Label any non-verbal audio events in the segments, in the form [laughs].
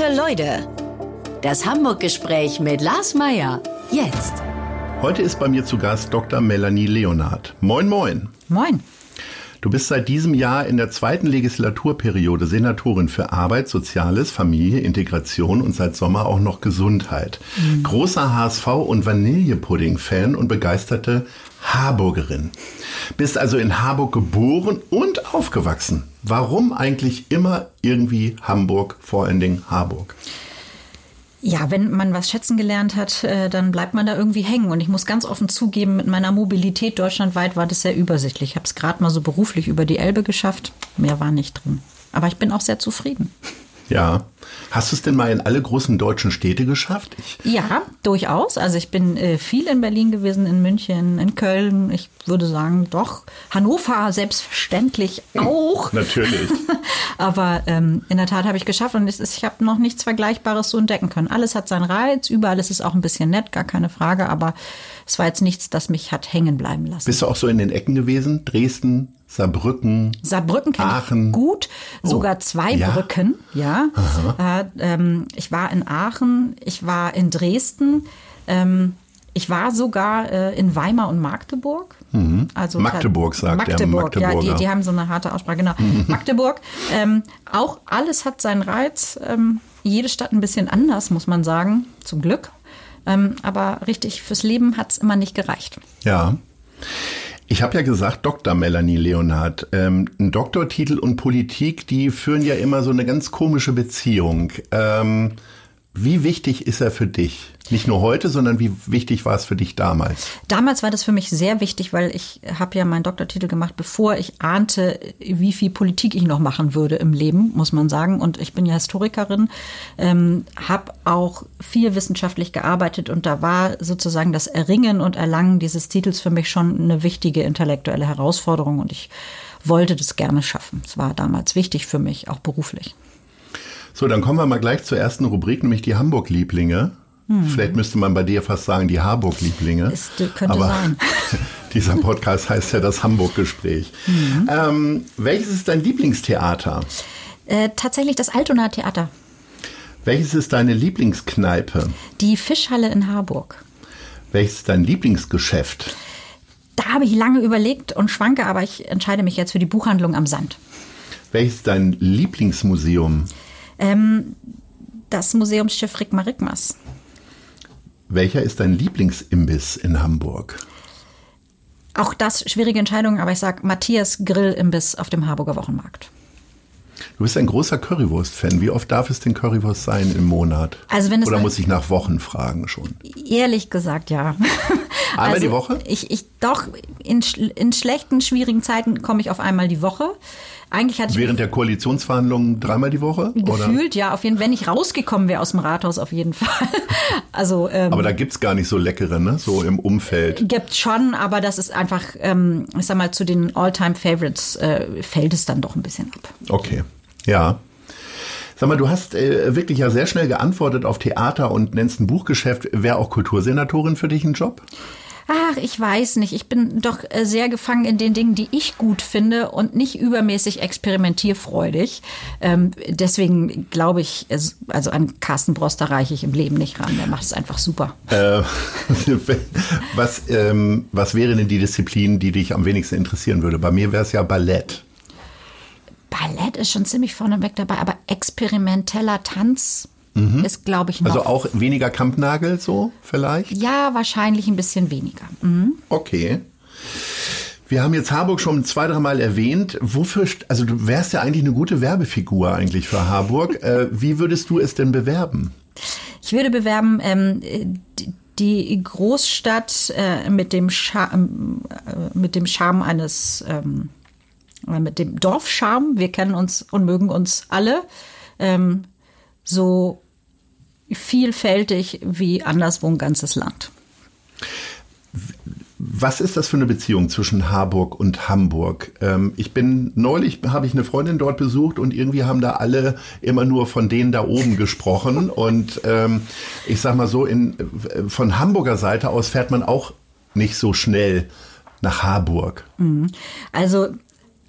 Gute Leute. Das Hamburg-Gespräch mit Lars Meier. Jetzt. Heute ist bei mir zu Gast Dr. Melanie Leonard. Moin, moin. Moin. Du bist seit diesem Jahr in der zweiten Legislaturperiode Senatorin für Arbeit, Soziales, Familie, Integration und seit Sommer auch noch Gesundheit. Mhm. Großer HSV- und Vanillepudding-Fan und begeisterte Harburgerin. Bist also in Harburg geboren und aufgewachsen. Warum eigentlich immer irgendwie Hamburg, vor allen Dingen Harburg? Ja, wenn man was schätzen gelernt hat, äh, dann bleibt man da irgendwie hängen. Und ich muss ganz offen zugeben, mit meiner Mobilität deutschlandweit war das sehr übersichtlich. Ich habe es gerade mal so beruflich über die Elbe geschafft. Mehr war nicht drin. Aber ich bin auch sehr zufrieden. Ja. Hast du es denn mal in alle großen deutschen Städte geschafft? Ich ja, durchaus. Also ich bin äh, viel in Berlin gewesen, in München, in Köln. Ich würde sagen, doch. Hannover selbstverständlich [laughs] auch. Natürlich. [laughs] Aber ähm, in der Tat habe ich geschafft und ist, ich habe noch nichts Vergleichbares so entdecken können. Alles hat seinen Reiz, überall ist es auch ein bisschen nett, gar keine Frage. Aber es war jetzt nichts, das mich hat hängen bleiben lassen. Bist du auch so in den Ecken gewesen? Dresden, Saarbrücken. Saarbrücken kenne ich gut, sogar oh, zwei ja? Brücken, ja. Äh, ähm, ich war in Aachen, ich war in Dresden, ähm, ich war sogar äh, in Weimar und Magdeburg. Mhm. Also Magdeburg sagt Magdeburg, ja, die, die, haben so eine harte Aussprache, genau. Mhm. Magdeburg. Ähm, auch alles hat seinen Reiz. Ähm, jede Stadt ein bisschen anders, muss man sagen, zum Glück. Ähm, aber richtig fürs Leben hat es immer nicht gereicht. Ja. Ich habe ja gesagt, Dr. Melanie Leonhardt, ähm, ein Doktortitel und Politik, die führen ja immer so eine ganz komische Beziehung. Ähm, wie wichtig ist er für dich? Nicht nur heute, sondern wie wichtig war es für dich damals? Damals war das für mich sehr wichtig, weil ich habe ja meinen Doktortitel gemacht, bevor ich ahnte, wie viel Politik ich noch machen würde im Leben, muss man sagen. Und ich bin ja Historikerin, ähm, habe auch viel wissenschaftlich gearbeitet und da war sozusagen das Erringen und Erlangen dieses Titels für mich schon eine wichtige intellektuelle Herausforderung und ich wollte das gerne schaffen. Es war damals wichtig für mich, auch beruflich. So, dann kommen wir mal gleich zur ersten Rubrik, nämlich die Hamburg-Lieblinge. Hm. Vielleicht müsste man bei dir fast sagen, die Harburg-Lieblinge. Könnte Aber sein. [laughs] dieser Podcast heißt ja das Hamburg-Gespräch. Mhm. Ähm, welches ist dein Lieblingstheater? Äh, tatsächlich das Altonaer Theater. Welches ist deine Lieblingskneipe? Die Fischhalle in Harburg. Welches ist dein Lieblingsgeschäft? Da habe ich lange überlegt und schwanke, aber ich entscheide mich jetzt für die Buchhandlung am Sand. Welches ist dein Lieblingsmuseum? Ähm, das Museumsschiff Rigmar Rigmas. Welcher ist dein Lieblingsimbiss in Hamburg? Auch das schwierige Entscheidung, aber ich sage Matthias Grill-Imbiss auf dem Harburger Wochenmarkt. Du bist ein großer Currywurst-Fan. Wie oft darf es denn Currywurst sein im Monat? Also wenn es Oder muss ich nach Wochen fragen schon? Ehrlich gesagt, ja. [laughs] Einmal also die Woche? Ich, ich doch, in, in schlechten, schwierigen Zeiten komme ich auf einmal die Woche. Eigentlich hatte ich Während der Koalitionsverhandlungen dreimal die Woche? Gefühlt, oder? ja. Auf jeden, wenn ich rausgekommen wäre aus dem Rathaus, auf jeden Fall. [laughs] also, ähm, aber da gibt es gar nicht so leckere, ne? So im Umfeld. Gibt schon, aber das ist einfach, ähm, ich sag mal, zu den All-Time-Favorites äh, fällt es dann doch ein bisschen ab. Okay. Ja. Sag mal, du hast äh, wirklich ja sehr schnell geantwortet auf Theater und nennst ein Buchgeschäft. Wäre auch Kultursenatorin für dich ein Job? Ach, ich weiß nicht. Ich bin doch äh, sehr gefangen in den Dingen, die ich gut finde und nicht übermäßig experimentierfreudig. Ähm, deswegen glaube ich, also an Carsten Broster reiche ich im Leben nicht ran. Der macht es einfach super. Äh, [laughs] was, ähm, was wäre denn die Disziplin, die dich am wenigsten interessieren würde? Bei mir wäre es ja Ballett. Ballett ist schon ziemlich vorneweg dabei, aber experimenteller Tanz mhm. ist, glaube ich, noch. Also auch weniger Kampnagel so vielleicht? Ja, wahrscheinlich ein bisschen weniger. Mhm. Okay. Wir haben jetzt Harburg schon zwei, drei Mal erwähnt. Wofür, also du wärst ja eigentlich eine gute Werbefigur eigentlich für Harburg. [laughs] äh, wie würdest du es denn bewerben? Ich würde bewerben, ähm, die Großstadt äh, mit, dem Charme, äh, mit dem Charme eines, ähm, mit dem Dorfcharme. Wir kennen uns und mögen uns alle. Ähm, so vielfältig wie anderswo ein ganzes Land. Was ist das für eine Beziehung zwischen Harburg und Hamburg? Ähm, ich bin neulich habe ich eine Freundin dort besucht und irgendwie haben da alle immer nur von denen da oben gesprochen und ähm, ich sag mal so in von Hamburger Seite aus fährt man auch nicht so schnell nach Harburg. Mhm. Also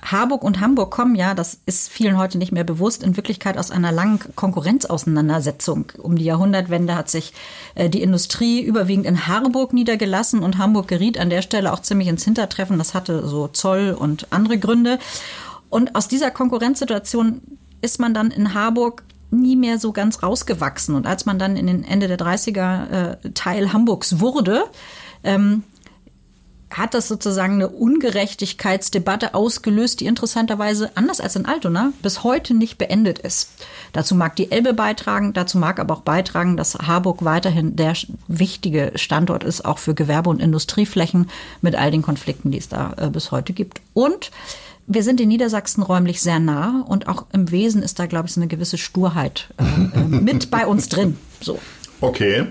Harburg und Hamburg kommen ja, das ist vielen heute nicht mehr bewusst, in Wirklichkeit aus einer langen Konkurrenzauseinandersetzung. Um die Jahrhundertwende hat sich äh, die Industrie überwiegend in Harburg niedergelassen und Hamburg geriet an der Stelle auch ziemlich ins Hintertreffen. Das hatte so Zoll und andere Gründe. Und aus dieser Konkurrenzsituation ist man dann in Harburg nie mehr so ganz rausgewachsen. Und als man dann in den Ende der 30er äh, Teil Hamburgs wurde, ähm, hat das sozusagen eine Ungerechtigkeitsdebatte ausgelöst, die interessanterweise, anders als in Altona, bis heute nicht beendet ist. Dazu mag die Elbe beitragen, dazu mag aber auch beitragen, dass Harburg weiterhin der wichtige Standort ist, auch für Gewerbe- und Industrieflächen mit all den Konflikten, die es da äh, bis heute gibt. Und wir sind in Niedersachsen räumlich sehr nah und auch im Wesen ist da, glaube ich, so eine gewisse Sturheit äh, äh mit bei uns drin. So. Okay.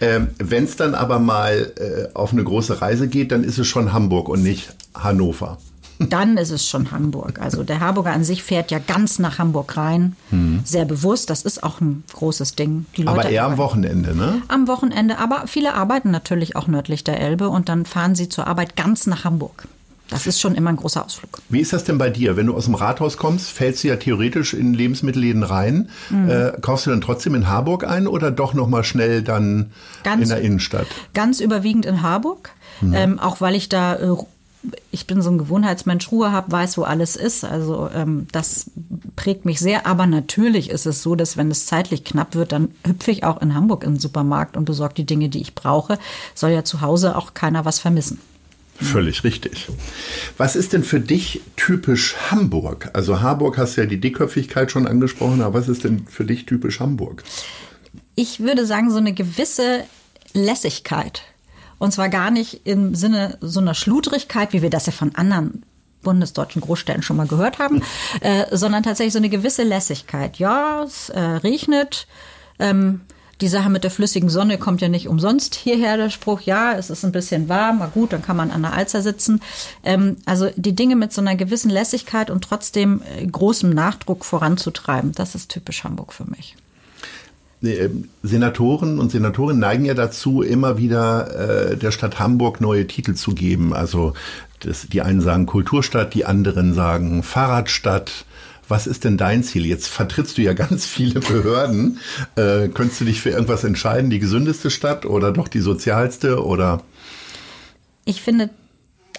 Ähm, Wenn es dann aber mal äh, auf eine große Reise geht, dann ist es schon Hamburg und nicht Hannover. [laughs] Dann ist es schon Hamburg. Also der Harburger an sich fährt ja ganz nach Hamburg rein. Mhm. Sehr bewusst. Das ist auch ein großes Ding. aber eher am Wochenende, ne? Am Wochenende. Aber viele arbeiten natürlich auch nördlich der Elbe und dann fahren sie zur Arbeit ganz nach Hamburg. Das ist schon immer ein großer Ausflug. Wie ist das denn bei dir? Wenn du aus dem Rathaus kommst, fällst du ja theoretisch in Lebensmittelläden rein. Mhm. Äh, kaufst du dann trotzdem in Harburg ein oder doch nochmal schnell dann ganz, in der Innenstadt? Ganz überwiegend in Harburg. Mhm. Ähm, auch weil ich da äh, ich bin so ein Gewohnheitsmensch, Ruhe habe, weiß, wo alles ist. Also ähm, das prägt mich sehr. Aber natürlich ist es so, dass wenn es zeitlich knapp wird, dann hüpfe ich auch in Hamburg in den Supermarkt und besorge die Dinge, die ich brauche. Soll ja zu Hause auch keiner was vermissen. Völlig richtig. Was ist denn für dich typisch Hamburg? Also Harburg hast ja die Dickköpfigkeit schon angesprochen, aber was ist denn für dich typisch Hamburg? Ich würde sagen, so eine gewisse Lässigkeit. Und zwar gar nicht im Sinne so einer Schludrigkeit, wie wir das ja von anderen bundesdeutschen Großstädten schon mal gehört haben, äh, sondern tatsächlich so eine gewisse Lässigkeit. Ja, es äh, regnet. Ähm, die Sache mit der flüssigen Sonne kommt ja nicht umsonst hierher, der Spruch, ja, es ist ein bisschen warm, na gut, dann kann man an der Alzer sitzen. Ähm, also die Dinge mit so einer gewissen Lässigkeit und trotzdem äh, großem Nachdruck voranzutreiben, das ist typisch Hamburg für mich. Ähm, Senatoren und Senatorinnen neigen ja dazu, immer wieder äh, der Stadt Hamburg neue Titel zu geben. Also das, die einen sagen Kulturstadt, die anderen sagen Fahrradstadt was ist denn dein Ziel? Jetzt vertrittst du ja ganz viele Behörden. Äh, könntest du dich für irgendwas entscheiden, die gesündeste Stadt oder doch die sozialste oder? Ich finde,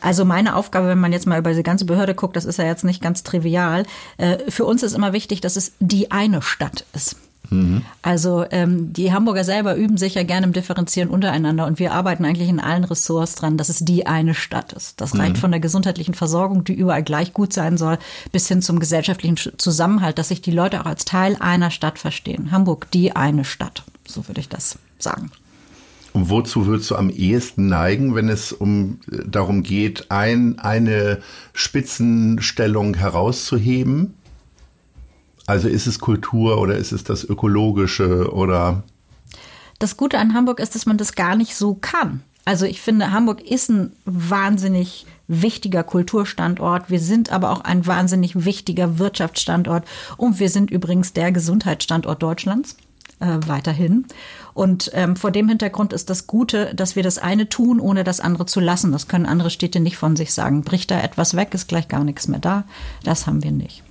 also meine Aufgabe, wenn man jetzt mal über diese ganze Behörde guckt, das ist ja jetzt nicht ganz trivial. Äh, für uns ist immer wichtig, dass es die eine Stadt ist. Mhm. Also ähm, die Hamburger selber üben sich ja gerne im Differenzieren untereinander und wir arbeiten eigentlich in allen Ressorts dran, dass es die eine Stadt ist. Das reicht mhm. von der gesundheitlichen Versorgung, die überall gleich gut sein soll, bis hin zum gesellschaftlichen Zusammenhalt, dass sich die Leute auch als Teil einer Stadt verstehen. Hamburg, die eine Stadt. So würde ich das sagen. Und wozu würdest du am ehesten neigen, wenn es um äh, darum geht, ein, eine Spitzenstellung herauszuheben? Also ist es Kultur oder ist es das Ökologische oder? Das Gute an Hamburg ist, dass man das gar nicht so kann. Also ich finde, Hamburg ist ein wahnsinnig wichtiger Kulturstandort. Wir sind aber auch ein wahnsinnig wichtiger Wirtschaftsstandort. Und wir sind übrigens der Gesundheitsstandort Deutschlands äh, weiterhin. Und ähm, vor dem Hintergrund ist das Gute, dass wir das eine tun, ohne das andere zu lassen. Das können andere Städte nicht von sich sagen. Bricht da etwas weg, ist gleich gar nichts mehr da. Das haben wir nicht.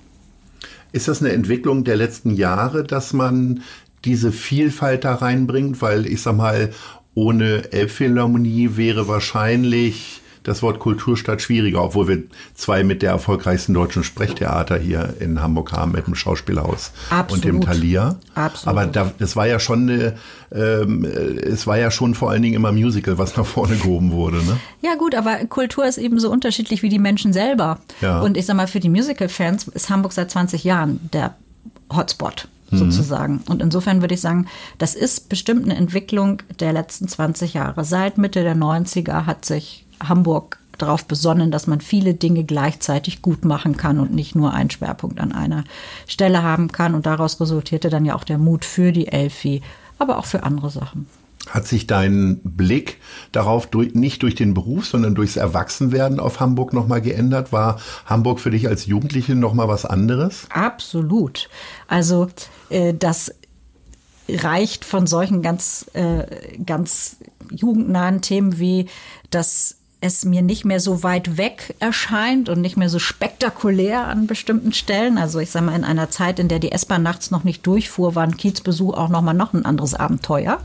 Ist das eine Entwicklung der letzten Jahre, dass man diese Vielfalt da reinbringt? Weil ich sag mal, ohne Elbphilharmonie wäre wahrscheinlich das Wort Kulturstadt schwieriger, obwohl wir zwei mit der erfolgreichsten deutschen Sprechtheater hier in Hamburg haben, mit dem Schauspielhaus Absolut. und dem Thalia. Absolut. Aber da, das war ja schon eine, ähm, es war ja schon vor allen Dingen immer Musical, was nach vorne gehoben wurde. Ne? Ja gut, aber Kultur ist eben so unterschiedlich wie die Menschen selber. Ja. Und ich sag mal, für die Musical-Fans ist Hamburg seit 20 Jahren der Hotspot mhm. sozusagen. Und insofern würde ich sagen, das ist bestimmt eine Entwicklung der letzten 20 Jahre. Seit Mitte der 90er hat sich Hamburg darauf besonnen, dass man viele Dinge gleichzeitig gut machen kann und nicht nur einen Schwerpunkt an einer Stelle haben kann. Und daraus resultierte dann ja auch der Mut für die Elfi, aber auch für andere Sachen. Hat sich dein Blick darauf durch, nicht durch den Beruf, sondern durchs Erwachsenwerden auf Hamburg nochmal geändert? War Hamburg für dich als Jugendliche nochmal was anderes? Absolut. Also äh, das reicht von solchen ganz, äh, ganz jugendnahen Themen wie das es mir nicht mehr so weit weg erscheint und nicht mehr so spektakulär an bestimmten Stellen. Also ich sage mal, in einer Zeit, in der die S-Bahn nachts noch nicht durchfuhr, war ein Kiezbesuch auch noch mal noch ein anderes Abenteuer.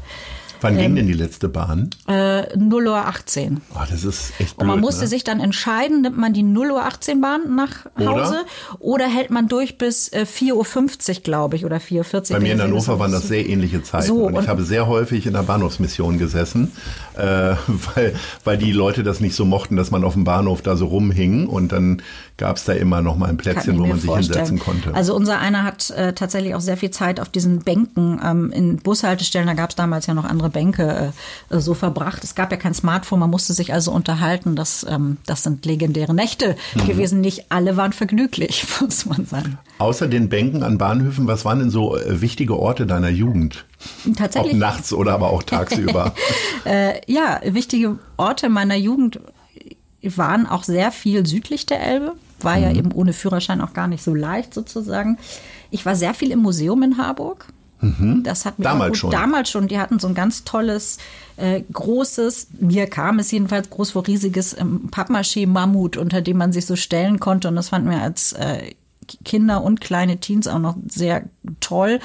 Wann ähm, ging denn die letzte Bahn? Äh, 0 Uhr 18. Oh, das ist echt blöd, Und man musste ne? sich dann entscheiden, nimmt man die 0 Uhr 18 Bahn nach Hause oder, oder hält man durch bis äh, 4.50 Uhr, glaube ich, oder 4.40 Uhr. Bei mir in Hannover waren das sehr ähnliche Zeiten. So, und ich und- habe sehr häufig in der Bahnhofsmission gesessen, äh, [laughs] weil, weil die Leute das nicht so mochten, dass man auf dem Bahnhof da so rumhing. Und dann gab es da immer noch mal ein Plätzchen, wo man sich vorstellen. hinsetzen konnte. Also unser einer hat äh, tatsächlich auch sehr viel Zeit auf diesen Bänken ähm, in Bushaltestellen, da gab es damals ja noch andere Bänke, äh, so verbracht. Es gab ja kein Smartphone, man musste sich also unterhalten. Das, ähm, das sind legendäre Nächte Mhm. gewesen. Nicht alle waren vergnüglich, [laughs] muss man sagen. Außer den Bänken an Bahnhöfen, was waren denn so äh, wichtige Orte deiner Jugend? Ob Tatsächlich nachts oder aber auch tagsüber. [laughs] Äh, ja, wichtige Orte meiner Jugend waren auch sehr viel südlich der Elbe. War Mhm. ja eben ohne Führerschein auch gar nicht so leicht sozusagen. Ich war sehr viel im Museum in Harburg. Das hat mir Mhm. Damals gut, schon. Damals schon. Die hatten so ein ganz tolles, äh, großes, mir kam es jedenfalls groß vor, riesiges ähm, Pappmaché-Mammut, unter dem man sich so stellen konnte. Und das fanden wir als äh, Kinder und kleine Teens auch noch sehr toll.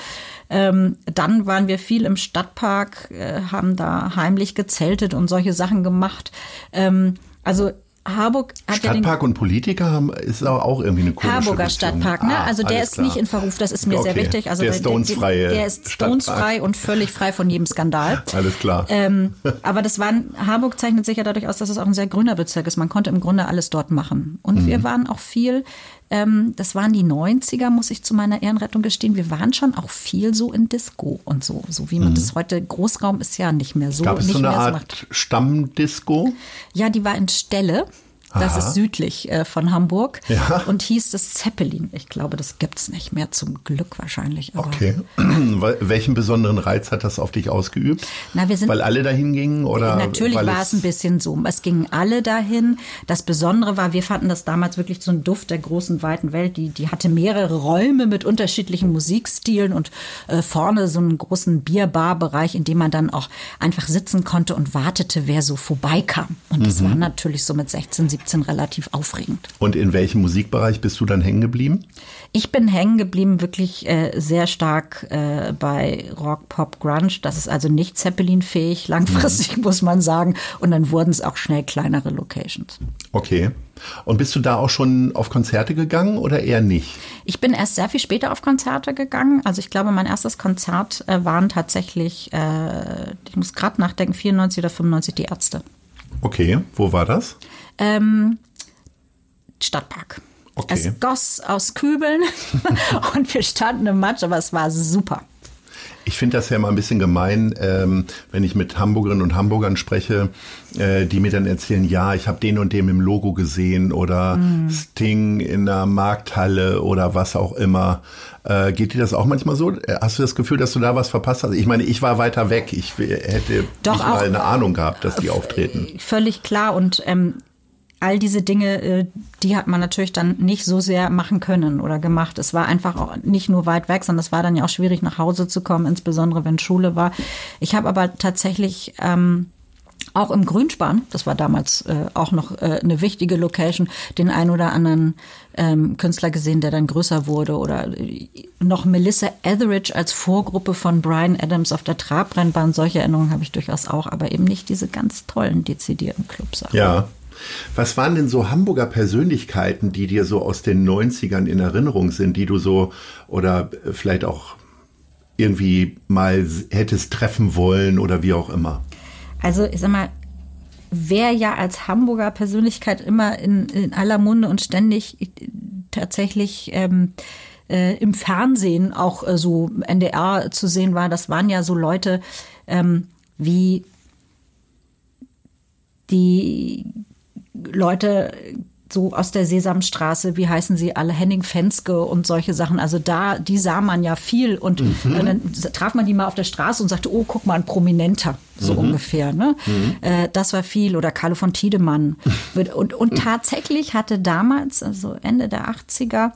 Ähm, dann waren wir viel im Stadtpark, äh, haben da heimlich gezeltet und solche Sachen gemacht. Ähm, also Harburg hat ja den Stadtpark und Politiker haben, ist auch auch irgendwie eine komische Harburger Beziehung. Stadtpark, ne? Ah, also der ist klar. nicht in Verruf, das ist mir sehr Okay. wichtig. Also der stonesfreie Der ist Stadtpark. stonesfrei und völlig frei von jedem Skandal. Alles klar. Ähm, aber das waren, Hamburg zeichnet sich ja dadurch aus, dass es auch ein sehr grüner Bezirk ist. Man konnte im Grunde alles dort machen. Und Mhm. wir waren auch viel, ähm, das waren die 90er, muss ich zu meiner Ehrenrettung gestehen. Wir waren schon auch viel so in Disco und so. So wie man das heute, Großraum ist ja nicht mehr so. Mhm. Gab es so eine Art macht. Stammdisco? Ja, die war in Stelle. Das Aha. ist südlich äh, von Hamburg Ja. und hieß das Zeppelin. Ich glaube, das gibt's nicht mehr, zum Glück wahrscheinlich. Okay. [clears throat] Wel- Welchen besonderen Reiz hat das auf dich ausgeübt? Na, wir sind- weil alle dahin gingen oder Natürlich weil war es ein bisschen so. Es gingen alle dahin. Das Besondere war, wir fanden das damals wirklich so ein Duft der großen, weiten Welt. Die, die hatte mehrere Räume mit unterschiedlichen Musikstilen und äh, vorne so einen großen Bierbarbereich, in dem man dann auch einfach sitzen konnte und wartete, wer so vorbeikam. Und das Mhm. war natürlich so mit 16, 17 relativ aufregend. Und in welchem Musikbereich bist du dann hängen geblieben? Ich bin hängen geblieben wirklich äh, sehr stark äh, bei Rock, Pop, Grunge. Das ist also nicht Zeppelin-fähig, langfristig [laughs] muss man sagen. Und dann wurden es auch schnell kleinere Locations. Okay. Und bist du da auch schon auf Konzerte gegangen oder eher nicht? Ich bin erst sehr viel später auf Konzerte gegangen. Also ich glaube, mein erstes Konzert äh, waren tatsächlich, äh, ich muss gerade nachdenken, 94 oder 95 die Ärzte. Okay, wo war das? Ähm, Stadtpark. Okay. Es goss aus Kübeln [laughs] und wir standen im Matsch, aber es war super. Ich finde das ja immer ein bisschen gemein, ähm, wenn ich mit Hamburgerinnen und Hamburgern spreche, äh, die mir dann erzählen, ja, ich habe den und dem im Logo gesehen oder Sting in der Markthalle oder was auch immer. Äh, geht dir das auch manchmal so? Äh, Hast du das Gefühl, dass du da was verpasst hast? Ich meine, ich war weiter weg. Ich hätte Doch, nicht mal auch- eine Ahnung gehabt, dass die auftreten. Völlig klar und ähm, all diese Dinge, äh, die hat man natürlich dann nicht so sehr machen können oder gemacht. Es war einfach auch nicht nur weit weg, sondern es war dann ja auch schwierig nach Hause zu kommen, insbesondere wenn Schule war. Ich habe aber tatsächlich ähm, auch im Grünspan, das war damals äh, auch noch äh, eine wichtige Location, den ein oder anderen ähm, Künstler gesehen, der dann größer wurde oder äh, noch Melissa Etheridge als Vorgruppe von Brian Adams auf der Trabrennbahn. Solche Erinnerungen habe ich durchaus auch, aber eben nicht diese ganz tollen dezidierten Clubs. Ja. Was waren denn so Hamburger Persönlichkeiten, die dir so aus den 90ern in Erinnerung sind, die du so oder äh, vielleicht auch irgendwie mal hättest treffen wollen oder wie auch immer? Also ich sag mal, wer ja als Hamburger Persönlichkeit immer in, in aller Munde und ständig äh, tatsächlich ähm, äh, im Fernsehen auch äh, so NDR zu sehen war, das waren ja so Leute ähm, wie die Leute so aus der Sesamstraße, wie heißen sie alle, Henning Fenske und solche Sachen. Also da, die sah man ja viel und äh, dann traf man die mal auf der Straße und sagte, oh, guck mal, ein Prominenter, so ungefähr. Ne? Äh, das war viel. Oder Carlo von Tiedemann. [laughs] und, und tatsächlich hatte damals, also Ende der 80er, äh,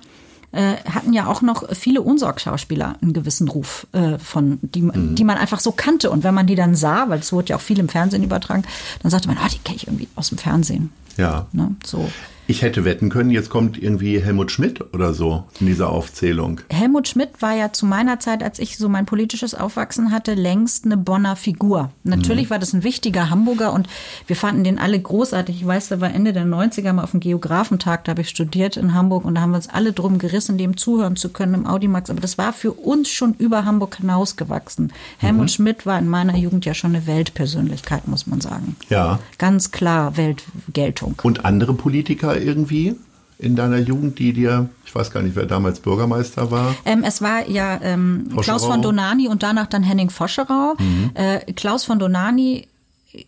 hatten ja auch noch viele Unsorgschauspieler einen gewissen Ruf äh, von, die, mhm. die man einfach so kannte. Und wenn man die dann sah, weil es wurde ja auch viel im Fernsehen übertragen, dann sagte man, ah, die kenne ich irgendwie aus dem Fernsehen. Ja. Ne, so. Ich hätte wetten können, jetzt kommt irgendwie Helmut Schmidt oder so in dieser Aufzählung. Helmut Schmidt war ja zu meiner Zeit, als ich so mein politisches Aufwachsen hatte, längst eine Bonner Figur. Natürlich mhm. war das ein wichtiger Hamburger und wir fanden den alle großartig. Ich weiß, da war Ende der 90er mal auf dem Geografentag, da habe ich studiert in Hamburg und da haben wir uns alle drum gerissen, dem zuhören zu können im Audimax. Aber das war für uns schon über Hamburg hinausgewachsen. Helmut mhm. Schmidt war in meiner Jugend ja schon eine Weltpersönlichkeit, muss man sagen. Ja. Ganz klar Weltgeltung. Und andere Politiker irgendwie in deiner Jugend, die dir, ich weiß gar nicht, wer damals Bürgermeister war? Ähm, es war ja ähm, Klaus von Donani und danach dann Henning Foscherau. Mhm. Äh, Klaus von Donani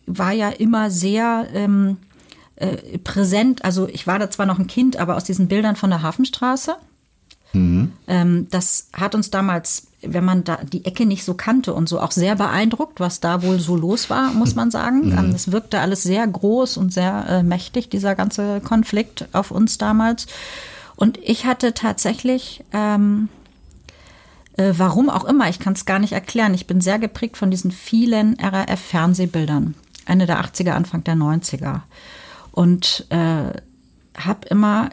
war ja immer sehr ähm, äh, präsent. Also ich war da zwar noch ein Kind, aber aus diesen Bildern von der Hafenstraße. Mhm. Ähm, das hat uns damals, wenn man da die Ecke nicht so kannte und so auch sehr beeindruckt, was da wohl so los war, muss man sagen. Mhm. Ähm, es wirkte alles sehr groß und sehr äh, mächtig, dieser ganze Konflikt auf uns damals. Und ich hatte tatsächlich, ähm, äh, warum auch immer, ich kann es gar nicht erklären, ich bin sehr geprägt von diesen vielen RAF-Fernsehbildern, Ende der 80er, Anfang der 90er. Und äh, habe immer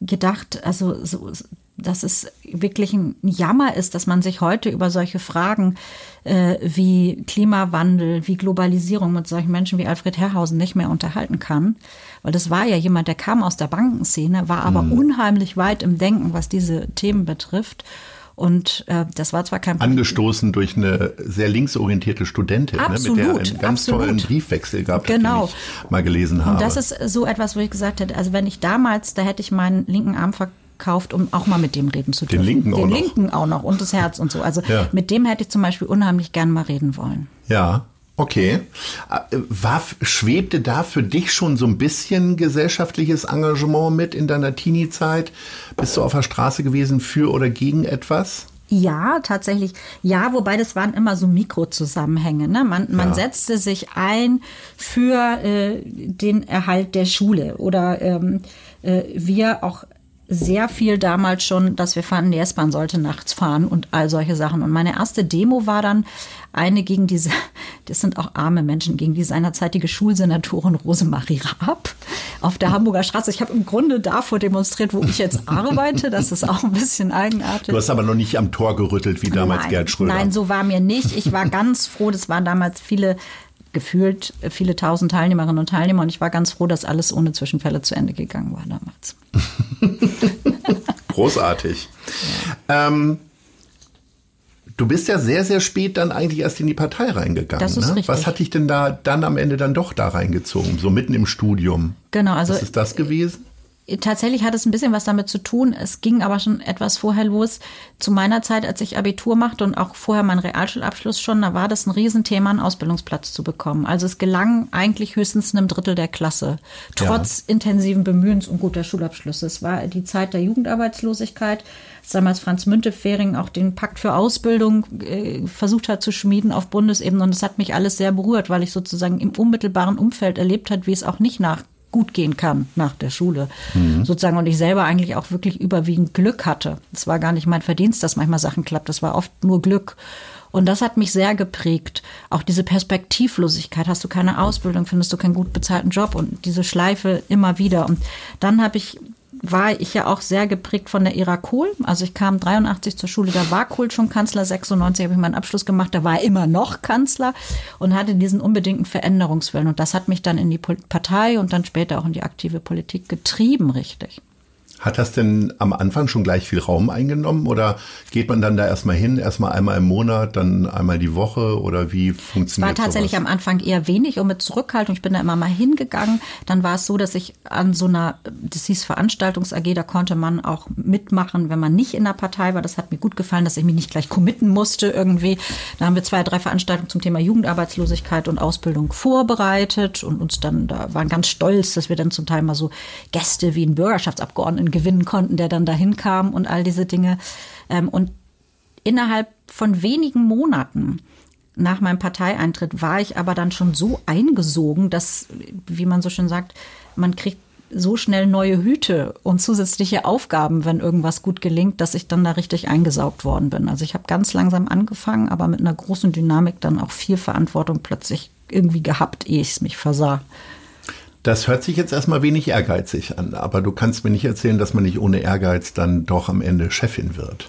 gedacht, also so, dass es wirklich ein Jammer ist, dass man sich heute über solche Fragen äh, wie Klimawandel, wie Globalisierung mit solchen Menschen wie Alfred Herrhausen nicht mehr unterhalten kann. Weil das war ja jemand, der kam aus der Bankenszene, war aber mhm. unheimlich weit im Denken, was diese Themen betrifft. Und äh, das war zwar kein Angestoßen durch eine sehr linksorientierte Studentin, absolut, ne, mit der einen ganz absolut. tollen Briefwechsel gab, genau. den ich mal gelesen habe. Und das ist so etwas, wo ich gesagt hätte, also wenn ich damals, da hätte ich meinen linken Arm verkauft, um auch mal mit dem reden zu dürfen. Den linken Den auch linken noch. auch noch und das Herz und so. Also ja. mit dem hätte ich zum Beispiel unheimlich gern mal reden wollen. Ja. Okay. Äh, war, schwebte da für dich schon so ein bisschen gesellschaftliches Engagement mit in deiner Teenie-Zeit? Bist du auf der Straße gewesen für oder gegen etwas? Ja, tatsächlich. Ja, wobei das waren immer so Mikrozusammenhänge. Ne? Man, man ja. setzte sich ein für äh, den Erhalt der Schule oder ähm, äh, wir auch sehr viel damals schon, dass wir fanden, die S-Bahn sollte nachts fahren und all solche Sachen. Und meine erste Demo war dann eine gegen diese, [laughs] das sind auch arme Menschen, gegen die seinerzeitige Schulsenatorin Rosemarie Raab auf der Hamburger Straße. Ich habe im Grunde davor demonstriert, wo ich jetzt [laughs] arbeite. Das ist auch ein bisschen eigenartig. Du hast aber noch nicht am Tor gerüttelt, wie damals nein, Gerd Schröder. Nein, so war mir nicht. Ich war ganz froh. Das waren damals viele gefühlt viele tausend Teilnehmerinnen und Teilnehmer und ich war ganz froh, dass alles ohne Zwischenfälle zu Ende gegangen war damals. [laughs] Großartig. Ja. Ähm, du bist ja sehr, sehr spät dann eigentlich erst in die Partei reingegangen. Das ist ne? richtig. Was hat dich denn da dann am Ende dann doch da reingezogen, so mitten im Studium? Genau, also. Was ist das gewesen? Tatsächlich hat es ein bisschen was damit zu tun. Es ging aber schon etwas vorher los. Zu meiner Zeit, als ich Abitur machte und auch vorher meinen Realschulabschluss schon, da war das ein Riesenthema, einen Ausbildungsplatz zu bekommen. Also es gelang eigentlich höchstens einem Drittel der Klasse, trotz ja. intensiven Bemühens um guter Schulabschlüsse. Es war die Zeit der Jugendarbeitslosigkeit, als damals Franz Müntefering auch den Pakt für Ausbildung äh, versucht hat zu schmieden auf Bundesebene. Und es hat mich alles sehr berührt, weil ich sozusagen im unmittelbaren Umfeld erlebt hat, wie es auch nicht nach gut gehen kann nach der Schule. Mhm. Sozusagen. Und ich selber eigentlich auch wirklich überwiegend Glück hatte. Es war gar nicht mein Verdienst, dass manchmal Sachen klappt. Das war oft nur Glück. Und das hat mich sehr geprägt. Auch diese Perspektivlosigkeit. Hast du keine Ausbildung, findest du keinen gut bezahlten Job und diese Schleife immer wieder. Und dann habe ich war ich ja auch sehr geprägt von der Ära Kohl. Also ich kam 83 zur Schule, da war Kohl schon Kanzler, 96 habe ich meinen Abschluss gemacht, da war er immer noch Kanzler und hatte diesen unbedingten Veränderungswillen. Und das hat mich dann in die Partei und dann später auch in die aktive Politik getrieben, richtig. Hat das denn am Anfang schon gleich viel Raum eingenommen oder geht man dann da erstmal hin, erstmal einmal im Monat, dann einmal die Woche oder wie funktioniert das? war tatsächlich sowas? am Anfang eher wenig und mit Zurückhaltung. Ich bin da immer mal hingegangen. Dann war es so, dass ich an so einer, das hieß Veranstaltungs AG, da konnte man auch mitmachen, wenn man nicht in der Partei war. Das hat mir gut gefallen, dass ich mich nicht gleich committen musste irgendwie. Da haben wir zwei, drei Veranstaltungen zum Thema Jugendarbeitslosigkeit und Ausbildung vorbereitet und uns dann, da waren ganz stolz, dass wir dann zum Teil mal so Gäste wie ein Bürgerschaftsabgeordneten gewinnen konnten, der dann dahin kam und all diese Dinge. Ähm, und innerhalb von wenigen Monaten nach meinem Parteieintritt war ich aber dann schon so eingesogen, dass, wie man so schön sagt, man kriegt so schnell neue Hüte und zusätzliche Aufgaben, wenn irgendwas gut gelingt, dass ich dann da richtig eingesaugt worden bin. Also ich habe ganz langsam angefangen, aber mit einer großen Dynamik dann auch viel Verantwortung plötzlich irgendwie gehabt, ehe ich es mich versah. Das hört sich jetzt erstmal wenig ehrgeizig an, aber du kannst mir nicht erzählen, dass man nicht ohne Ehrgeiz dann doch am Ende Chefin wird.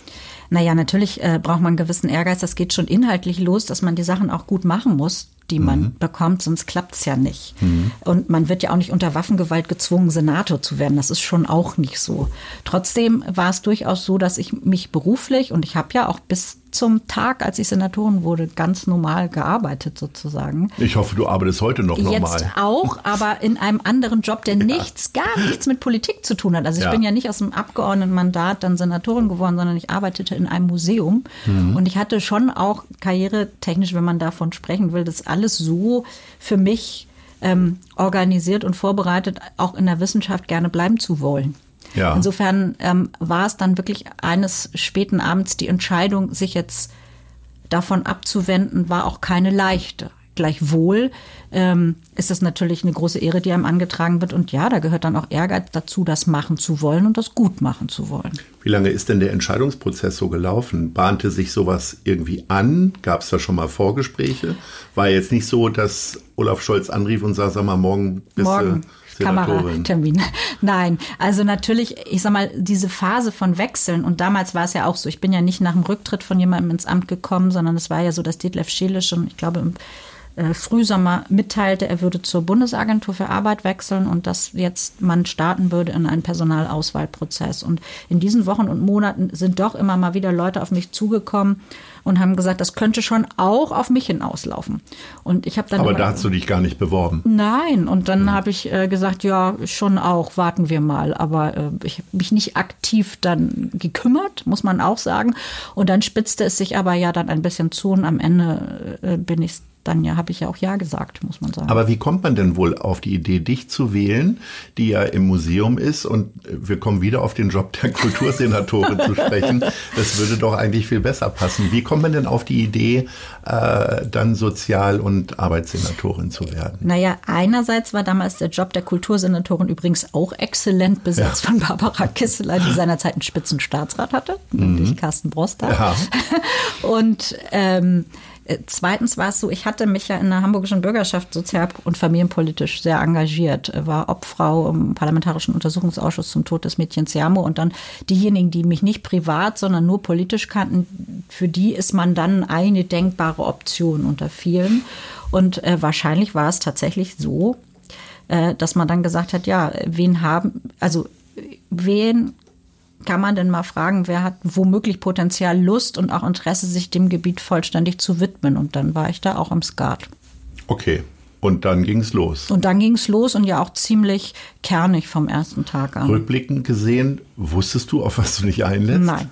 Naja, natürlich äh, braucht man einen gewissen Ehrgeiz. Das geht schon inhaltlich los, dass man die Sachen auch gut machen muss die man mhm. bekommt, sonst klappt es ja nicht. Mhm. Und man wird ja auch nicht unter Waffengewalt gezwungen, Senator zu werden. Das ist schon auch nicht so. Trotzdem war es durchaus so, dass ich mich beruflich und ich habe ja auch bis zum Tag, als ich Senatorin wurde, ganz normal gearbeitet sozusagen. Ich hoffe, du arbeitest heute noch normal. Jetzt auch, aber in einem anderen Job, der ja. nichts, gar nichts mit Politik zu tun hat. Also ich ja. bin ja nicht aus dem Abgeordnetenmandat dann Senatorin geworden, sondern ich arbeitete in einem Museum mhm. und ich hatte schon auch karrieretechnisch, wenn man davon sprechen will, das alles so für mich ähm, organisiert und vorbereitet, auch in der Wissenschaft gerne bleiben zu wollen. Ja. Insofern ähm, war es dann wirklich eines späten Abends die Entscheidung, sich jetzt davon abzuwenden, war auch keine leichte. Gleichwohl ähm, ist es natürlich eine große Ehre, die einem angetragen wird. Und ja, da gehört dann auch Ehrgeiz dazu, das machen zu wollen und das gut machen zu wollen. Wie lange ist denn der Entscheidungsprozess so gelaufen? Bahnte sich sowas irgendwie an? Gab es da schon mal Vorgespräche? War jetzt nicht so, dass Olaf Scholz anrief und sagte, sag mal, morgen bist morgen. du Kameratermin. [laughs] Nein, also natürlich, ich sag mal, diese Phase von Wechseln und damals war es ja auch so, ich bin ja nicht nach dem Rücktritt von jemandem ins Amt gekommen, sondern es war ja so, dass Detlef Scheele schon, ich glaube, im äh, Frühsommer mitteilte, er würde zur Bundesagentur für Arbeit wechseln und dass jetzt man starten würde in einen Personalauswahlprozess. Und in diesen Wochen und Monaten sind doch immer mal wieder Leute auf mich zugekommen und haben gesagt, das könnte schon auch auf mich hinauslaufen. Und ich habe dann aber da hast du dich gar nicht beworben. Nein, und dann mhm. habe ich äh, gesagt, ja, schon auch, warten wir mal. Aber äh, ich habe mich nicht aktiv dann gekümmert, muss man auch sagen. Und dann spitzte es sich aber ja dann ein bisschen zu und am Ende äh, bin ich dann ja habe ich ja auch ja gesagt, muss man sagen. Aber wie kommt man denn wohl auf die Idee, dich zu wählen, die ja im Museum ist? Und wir kommen wieder auf den Job der [laughs] Kultursenatorin zu sprechen. Das würde doch eigentlich viel besser passen. Wie kommt man denn auf die Idee, äh, dann Sozial- und Arbeitssenatorin zu werden? Naja, einerseits war damals der Job der Kultursenatorin übrigens auch exzellent besetzt ja. von Barbara Kisseler, die seinerzeit einen Spitzenstaatsrat hatte, mhm. nämlich Carsten Broster. Ja. [laughs] Und ähm, äh, zweitens war es so, ich hatte mich ja in der hamburgischen Bürgerschaft sozial- und familienpolitisch sehr engagiert, äh, war Obfrau im Parlamentarischen Untersuchungsausschuss zum Tod des Mädchens Jamo und dann diejenigen, die mich nicht privat, sondern nur politisch kannten, für die ist man dann eine denkbare Option unter vielen. Und äh, wahrscheinlich war es tatsächlich so, äh, dass man dann gesagt hat, ja, wen haben, also wen kann man denn mal fragen, wer hat womöglich Potenzial, Lust und auch Interesse, sich dem Gebiet vollständig zu widmen. Und dann war ich da auch im Skat. Okay. Und dann ging es los. Und dann ging es los und ja auch ziemlich kernig vom ersten Tag an. Rückblickend gesehen, wusstest du, auf was du dich einlässt? Nein.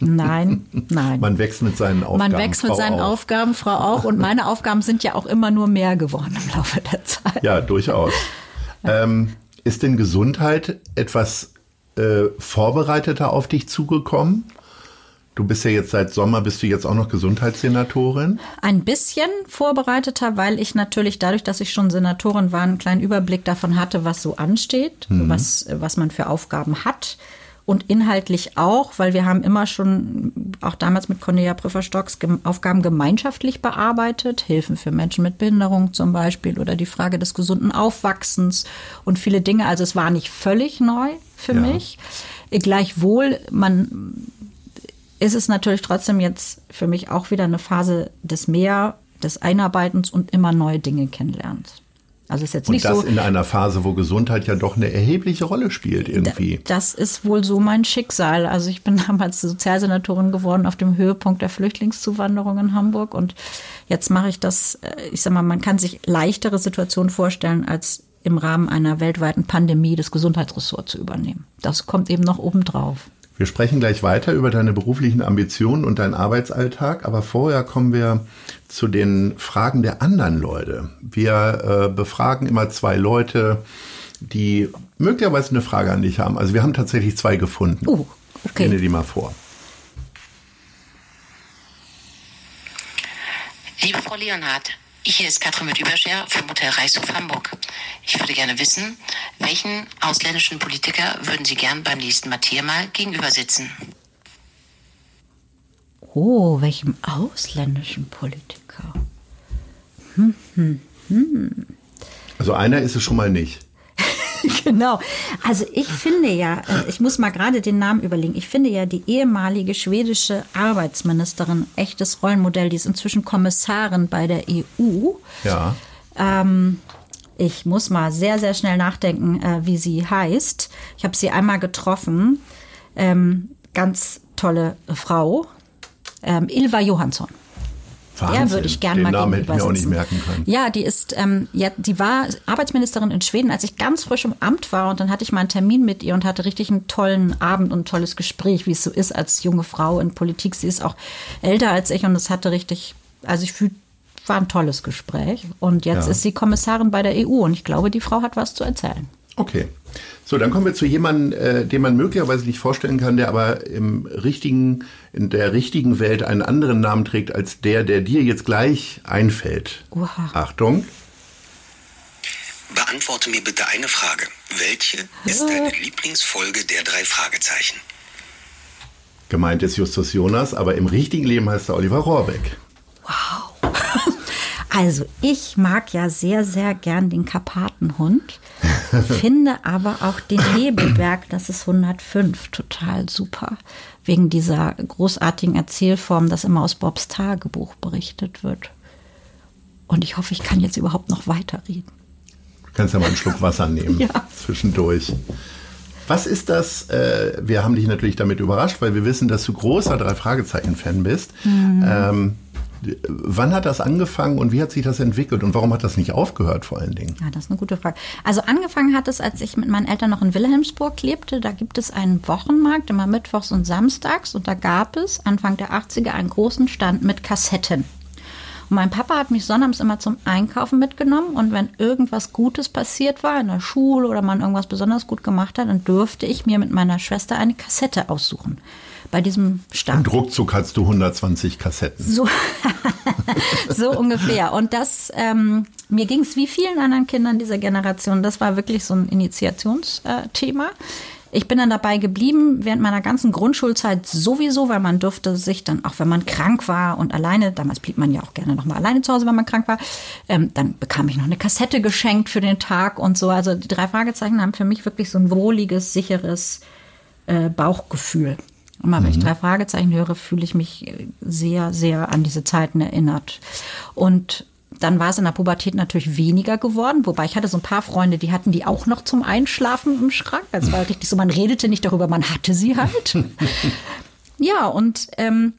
Nein, nein. Man wächst mit seinen Aufgaben. Man wächst mit Frau seinen auch. Aufgaben, Frau auch. Und meine Aufgaben sind ja auch immer nur mehr geworden im Laufe der Zeit. Ja, durchaus. Ähm, ist denn Gesundheit etwas äh, vorbereiteter auf dich zugekommen? Du bist ja jetzt seit Sommer, bist du jetzt auch noch Gesundheitssenatorin? Ein bisschen vorbereiteter, weil ich natürlich dadurch, dass ich schon Senatorin war, einen kleinen Überblick davon hatte, was so ansteht, mhm. was, was man für Aufgaben hat und inhaltlich auch, weil wir haben immer schon, auch damals mit Cornelia Prüferstocks, Aufgaben gemeinschaftlich bearbeitet, Hilfen für Menschen mit Behinderung zum Beispiel oder die Frage des gesunden Aufwachsens und viele Dinge. Also es war nicht völlig neu für ja. mich. Gleichwohl, man ist es natürlich trotzdem jetzt für mich auch wieder eine Phase des Mehr, des Einarbeitens und immer neue Dinge kennenlernens. Also ist jetzt und nicht das so. in einer Phase, wo Gesundheit ja doch eine erhebliche Rolle spielt irgendwie. Das ist wohl so mein Schicksal. Also ich bin [laughs] damals Sozialsenatorin geworden auf dem Höhepunkt der Flüchtlingszuwanderung in Hamburg und jetzt mache ich das. Äh, ich sag mal, man kann sich leichtere Situationen vorstellen, als im Rahmen einer weltweiten Pandemie das Gesundheitsressort zu übernehmen. Das kommt eben noch obendrauf. Wir sprechen gleich weiter über deine beruflichen Ambitionen und deinen Arbeitsalltag, aber vorher kommen wir zu den Fragen der anderen Leute. Wir äh, befragen immer zwei Leute, die möglicherweise eine Frage an dich haben. Also wir haben tatsächlich zwei gefunden. Oh, okay. Ich nenne die mal vor. Liebe Frau Leonhardt, Hier ist Katrin mit Überscher vom Hotel Reichshof Hamburg. Ich würde gerne wissen, welchen ausländischen Politiker würden Sie gern beim nächsten Matthias mal gegenüber sitzen? Oh, welchem ausländischen Politiker? Hm, hm, hm. Also einer ist es schon mal nicht. [laughs] genau. Also ich finde ja, äh, ich muss mal gerade den Namen überlegen. Ich finde ja die ehemalige schwedische Arbeitsministerin echtes Rollenmodell. Die ist inzwischen Kommissarin bei der EU. Ja. Ähm, ich muss mal sehr, sehr schnell nachdenken, äh, wie sie heißt. Ich habe sie einmal getroffen. Ähm, ganz tolle Frau. Ähm, Ilva Johansson. Wahnsinn. Der würde ich gerne mal Namen hätte ich mir auch nicht merken können. Ja, die ist, ähm, ja, die war Arbeitsministerin in Schweden, als ich ganz frisch im Amt war und dann hatte ich mal einen Termin mit ihr und hatte richtig einen tollen Abend und ein tolles Gespräch, wie es so ist als junge Frau in Politik. Sie ist auch älter als ich und es hatte richtig, also ich fühl, war ein tolles Gespräch und jetzt Ja. ist sie Kommissarin bei der EU und ich glaube, die Frau hat was zu erzählen. Okay. So, dann kommen wir zu jemandem, äh, den man möglicherweise nicht vorstellen kann, der aber im richtigen, in der richtigen Welt einen anderen Namen trägt als der, der dir jetzt gleich einfällt. Oha. Achtung. Beantworte mir bitte eine Frage. Welche ist deine [laughs] Lieblingsfolge der drei Fragezeichen? Gemeint ist Justus Jonas, aber im richtigen Leben heißt er Oliver Rohrbeck. [laughs] Also ich mag ja sehr, sehr gern den Karpatenhund, [laughs] finde aber auch den Hebelberg, das ist 105, total super. Wegen dieser großartigen Erzählform, dass immer aus Bobs Tagebuch berichtet wird. Und ich hoffe, ich kann jetzt überhaupt noch weiterreden. Du kannst ja mal einen Schluck Wasser nehmen [laughs] Ja. zwischendurch. Was ist das? Äh, wir haben dich natürlich damit überrascht, weil wir wissen, dass du großer drei Fragezeichen-Fan bist. Mhm. Ähm, wann hat das angefangen und wie hat sich das entwickelt und warum hat das nicht aufgehört vor allen Dingen? Ja, das ist eine gute Frage. Also angefangen hat es, als ich mit meinen Eltern noch in Wilhelmsburg lebte. Da gibt es einen Wochenmarkt, immer mittwochs und samstags. Und da gab es Anfang der 80er einen großen Stand mit Kassetten. Und mein Papa hat mich sonnabends immer zum Einkaufen mitgenommen. Und wenn irgendwas Gutes passiert war in der Schule oder man irgendwas besonders gut gemacht hat, dann durfte ich mir mit meiner Schwester eine Kassette aussuchen. Bei diesem Stand. Und ruckzuck hattest du 120 Kassetten. So, [laughs] so ungefähr. Und das, ähm, mir ging es wie vielen anderen Kindern dieser Generation, das war wirklich so ein Initiationsthema. Ich bin dann dabei geblieben, während meiner ganzen Grundschulzeit sowieso, weil man durfte sich dann, auch wenn man krank war und alleine, damals blieb man ja auch gerne nochmal alleine zu Hause, wenn man krank war, ähm, dann bekam ich noch eine Kassette geschenkt für den Tag und so. Also die drei Fragezeichen haben für mich wirklich so ein wohliges, sicheres äh, Bauchgefühl. Immer wenn ich drei Fragezeichen höre, fühle ich mich sehr, sehr an diese Zeiten erinnert. Und dann war es in der Pubertät natürlich weniger geworden, wobei ich hatte so ein paar Freunde, die hatten die auch noch zum Einschlafen im Schrank. Also war [laughs] richtig so, man redete nicht darüber, man hatte sie halt. [laughs] ja, und ähm,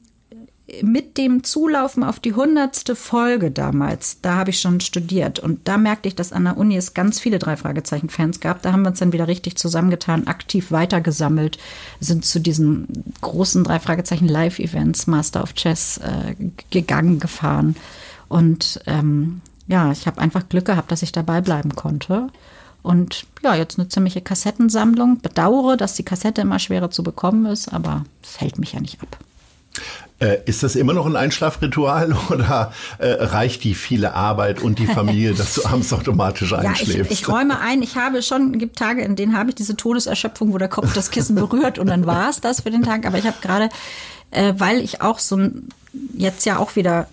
mit dem Zulaufen auf die hundertste Folge damals, da habe ich schon studiert und da merkte ich, dass an der Uni es ganz viele drei Fragezeichen Fans gab. Da haben wir uns dann wieder richtig zusammengetan, aktiv weitergesammelt, sind zu diesen großen drei Fragezeichen Live Events, Master of Chess äh, gegangen, gefahren und ähm, ja, ich habe einfach Glück gehabt, dass ich dabei bleiben konnte. Und ja, jetzt eine ziemliche Kassettensammlung. Bedauere, dass die Kassette immer schwerer zu bekommen ist, aber es hält mich ja nicht ab. Äh, ist das immer noch ein Einschlafritual [laughs] oder äh, reicht die viele Arbeit und die Familie, [laughs] dass du abends automatisch Ja, ich, einschläfst? ich räume ein, ich habe schon, gibt Tage, in denen habe ich diese Todeserschöpfung, wo der Kopf das Kissen berührt und dann war es das für den Tag. Aber ich habe gerade, äh, weil ich auch so ein, jetzt ja auch wieder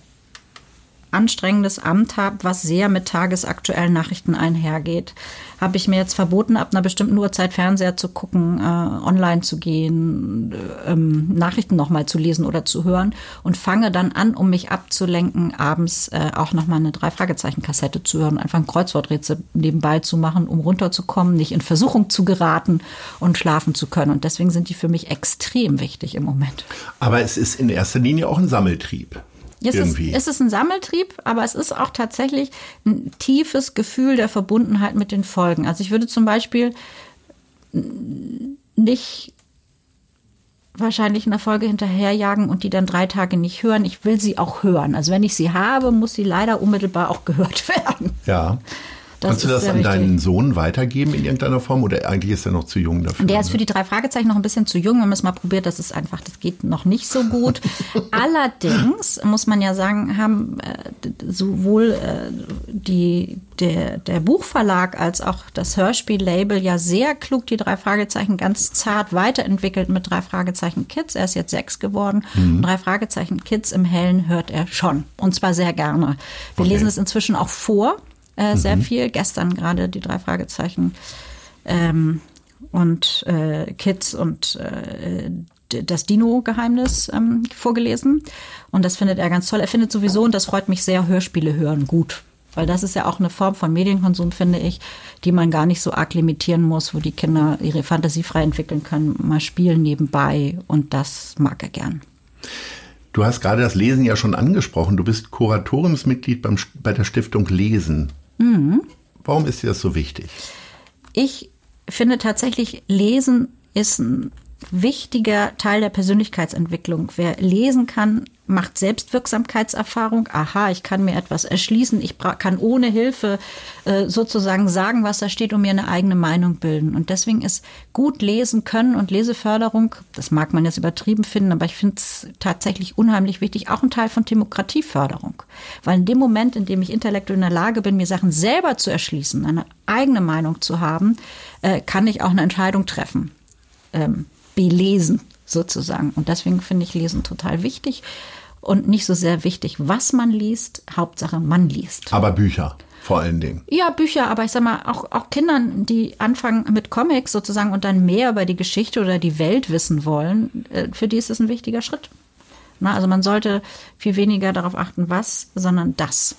anstrengendes Amt habe, was sehr mit tagesaktuellen Nachrichten einhergeht, habe ich mir jetzt verboten, ab einer bestimmten Uhrzeit Fernseher zu gucken, äh, online zu gehen, äh, ähm, Nachrichten nochmal zu lesen oder zu hören und fange dann an, um mich abzulenken, abends äh, auch nochmal eine Drei-Fragezeichen-Kassette zu hören, einfach ein Kreuzworträtsel nebenbei zu machen, um runterzukommen, nicht in Versuchung zu geraten und schlafen zu können. Und deswegen sind die für mich extrem wichtig im Moment. Aber es ist in erster Linie auch ein Sammeltrieb. Es ist, irgendwie. es ist ein Sammeltrieb, aber es ist auch tatsächlich ein tiefes Gefühl der Verbundenheit mit den Folgen. Also ich würde zum Beispiel nicht wahrscheinlich eine Folge hinterherjagen und die dann drei Tage nicht hören. Ich will sie auch hören. Also wenn ich sie habe, muss sie leider unmittelbar auch gehört [laughs] werden. ja. Das Kannst du das an deinen wichtig. Sohn weitergeben in irgendeiner Form oder eigentlich ist er noch zu jung dafür? Der ist für die drei Fragezeichen noch ein bisschen zu jung. Wir haben es mal probiert. Das ist einfach, das geht noch nicht so gut. [laughs] Allerdings muss man ja sagen, haben äh, sowohl äh, die, der, der Buchverlag als auch das Hörspiellabel ja sehr klug die drei Fragezeichen ganz zart weiterentwickelt mit drei Fragezeichen Kids. Er ist jetzt sechs geworden. Und drei Fragezeichen Kids im Hellen hört er schon. Und zwar sehr gerne. Wir Okay. lesen es inzwischen auch vor. Äh, sehr viel. Gestern gerade die drei Fragezeichen ähm, und äh, Kids und äh, das Dino-Geheimnis ähm, vorgelesen. Und das findet er ganz toll. Er findet sowieso, und das freut mich sehr, Hörspiele hören gut. Weil das ist ja auch eine Form von Medienkonsum, finde ich, die man gar nicht so arg limitieren muss, wo die Kinder ihre Fantasie frei entwickeln können, mal spielen nebenbei. Und das mag er gern. Du hast gerade das Lesen ja schon angesprochen. Du bist Kuratoriumsmitglied beim, bei der Stiftung Lesen. Mhm. Warum ist dir das so wichtig? Ich finde tatsächlich, Lesen ist ein wichtiger Teil der Persönlichkeitsentwicklung. Wer lesen kann, macht Selbstwirksamkeitserfahrung. Aha, ich kann mir etwas erschließen. Ich kann ohne Hilfe äh, sozusagen sagen, was da steht und mir eine eigene Meinung bilden. Und deswegen ist gut lesen können und Leseförderung, das mag man jetzt übertrieben finden, aber ich finde es tatsächlich unheimlich wichtig, auch ein Teil von Demokratieförderung. Weil in dem Moment, in dem ich intellektuell in der Lage bin, mir Sachen selber zu erschließen, eine eigene Meinung zu haben, äh, kann ich auch eine Entscheidung treffen ähm, belesen sozusagen. Und deswegen finde ich Lesen total wichtig und nicht so sehr wichtig, was man liest. Hauptsache, man liest. Aber Bücher vor allen Dingen. Ja, Bücher, aber ich sag mal, auch, auch Kindern, die anfangen mit Comics sozusagen und dann mehr über die Geschichte oder die Welt wissen wollen, äh, für die ist es ein wichtiger Schritt. Na, also man sollte viel weniger darauf achten, was, sondern das.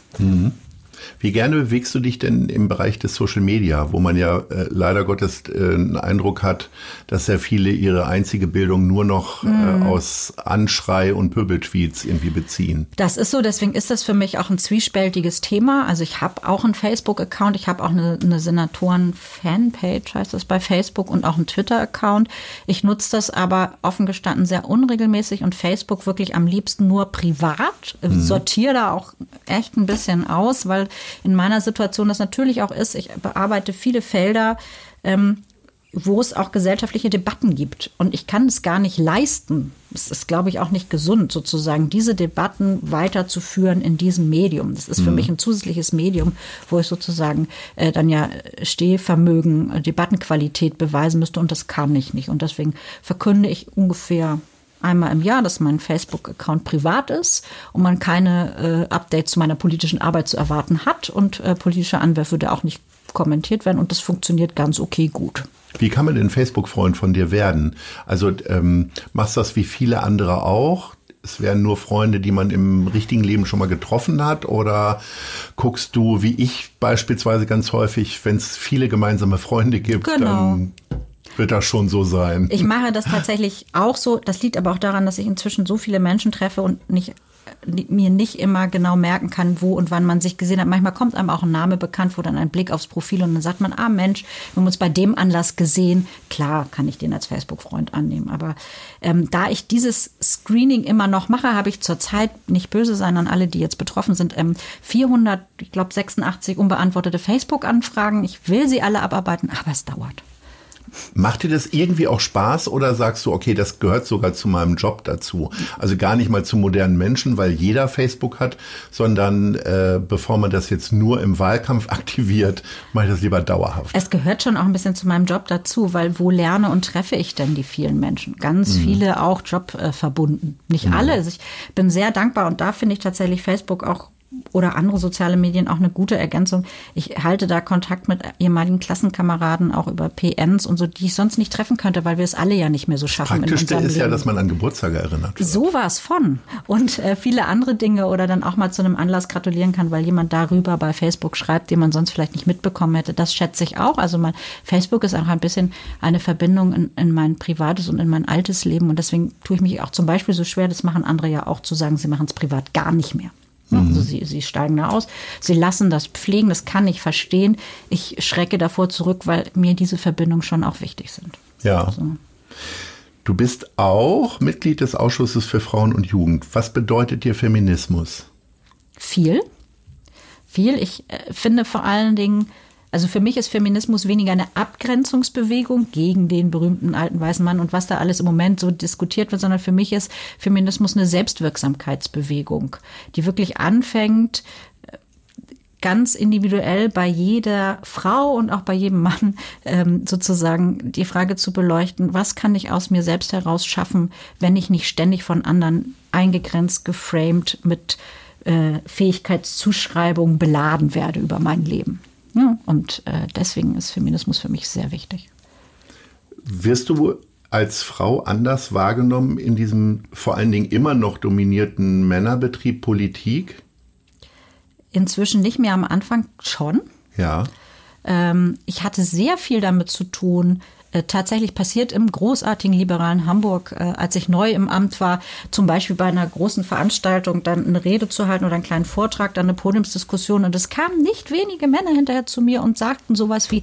Wie gerne bewegst du dich denn im Bereich des Social Media, wo man ja äh, leider Gottes äh, einen Eindruck hat, dass sehr viele ihre einzige Bildung nur noch Mhm. äh, aus Anschrei und Pöbeltweets irgendwie beziehen? Das ist so, deswegen ist das für mich auch ein zwiespältiges Thema. Also ich habe auch einen Facebook-Account, ich habe auch eine, eine Senatoren-Fanpage, heißt das bei Facebook, und auch einen Twitter-Account. Ich nutze das aber offen gestanden sehr unregelmäßig und Facebook wirklich am liebsten nur privat. Sortiere da auch echt ein bisschen aus, weil in meiner Situation das natürlich auch ist, ich bearbeite viele Felder. Ähm, wo es auch gesellschaftliche Debatten gibt. Und ich kann es gar nicht leisten. Es ist, glaube ich, auch nicht gesund, sozusagen diese Debatten weiterzuführen in diesem Medium. Das ist für mich ein zusätzliches Medium, wo ich sozusagen äh, dann ja Stehvermögen, äh, Debattenqualität beweisen müsste. Und das kann ich nicht. Und deswegen verkünde ich ungefähr einmal im Jahr, dass mein Facebook-Account privat ist und man keine äh, Updates zu meiner politischen Arbeit zu erwarten hat und äh, politische Anwürfe da auch nicht kommentiert werden und das funktioniert ganz okay gut. Wie kann man denn Facebook-Freund von dir werden? Also ähm, machst du das wie viele andere auch? Es wären nur Freunde, die man im richtigen Leben schon mal getroffen hat? Oder guckst du, wie ich beispielsweise ganz häufig, wenn es viele gemeinsame Freunde gibt, Genau. dann wird das schon so sein? Ich mache das tatsächlich auch so. Das liegt aber auch daran, dass ich inzwischen so viele Menschen treffe und nicht mir nicht immer genau merken kann, wo und wann man sich gesehen hat. Manchmal kommt einem auch ein Name bekannt, wo dann ein Blick aufs Profil und dann sagt man, ah Mensch, wir haben uns bei dem Anlass gesehen. Klar kann ich den als Facebook-Freund annehmen. Aber ähm, da ich dieses Screening immer noch mache, habe ich zurzeit nicht böse sein an alle, die jetzt betroffen sind, ähm, 400, ich glaube 86 unbeantwortete Facebook-Anfragen. Ich will sie alle abarbeiten, aber es dauert. Macht dir das irgendwie auch Spaß oder sagst du, okay, das gehört sogar zu meinem Job dazu? Also gar nicht mal zu modernen Menschen, weil jeder Facebook hat, sondern äh, bevor man das jetzt nur im Wahlkampf [laughs] aktiviert, mache ich das lieber dauerhaft. Es gehört schon auch ein bisschen zu meinem Job dazu, weil wo lerne und treffe ich denn die vielen Menschen? Ganz viele auch jobverbunden. Äh, verbunden. Nicht alle. Also ich bin sehr dankbar und da finde ich tatsächlich Facebook auch oder andere soziale Medien auch eine gute Ergänzung. Ich halte da Kontakt mit ehemaligen Klassenkameraden auch über PNs und so, die ich sonst nicht treffen könnte, weil wir es alle ja nicht mehr so schaffen. Unserem ist ja, Leben. dass man an Geburtstage erinnert wird. Sowas von. Und äh, viele andere Dinge oder dann auch mal zu einem Anlass gratulieren kann, weil jemand darüber bei Facebook schreibt, den man sonst vielleicht nicht mitbekommen hätte. Das schätze ich auch. Also mein Facebook ist auch ein bisschen eine Verbindung in, in mein privates und in mein altes Leben. Und deswegen tue ich mich auch zum Beispiel so schwer, das machen andere ja auch, zu sagen, sie machen es privat gar nicht mehr. Also sie, sie steigen da aus, sie lassen das pflegen, das kann ich verstehen. Ich schrecke davor zurück, weil mir diese Verbindungen schon auch wichtig sind. Ja. So. Du bist auch Mitglied des Ausschusses für Frauen und Jugend. Was bedeutet dir Feminismus? viel. Viel. Ich äh, finde vor allen Dingen Also für mich ist Feminismus weniger eine Abgrenzungsbewegung gegen den berühmten alten weißen Mann und was da alles im Moment so diskutiert wird, sondern für mich ist Feminismus eine Selbstwirksamkeitsbewegung, die wirklich anfängt, ganz individuell bei jeder Frau und auch bei jedem Mann ähm, sozusagen die Frage zu beleuchten, was kann ich aus mir selbst heraus schaffen, wenn ich nicht ständig von anderen eingegrenzt, geframed mit äh, Fähigkeitszuschreibungen beladen werde über mein Leben. Ja, und äh, deswegen ist Feminismus für mich sehr wichtig. Wirst du als Frau anders wahrgenommen in diesem vor allen Dingen immer noch dominierten Männerbetrieb Politik? Inzwischen nicht mehr am Anfang schon. Ja. Ähm, ich hatte sehr viel damit zu tun, äh, tatsächlich passiert im großartigen liberalen Hamburg, äh, als ich neu im Amt war, zum Beispiel bei einer großen Veranstaltung dann eine Rede zu halten oder einen kleinen Vortrag, dann eine Podiumsdiskussion. Und es kamen nicht wenige Männer hinterher zu mir und sagten sowas wie,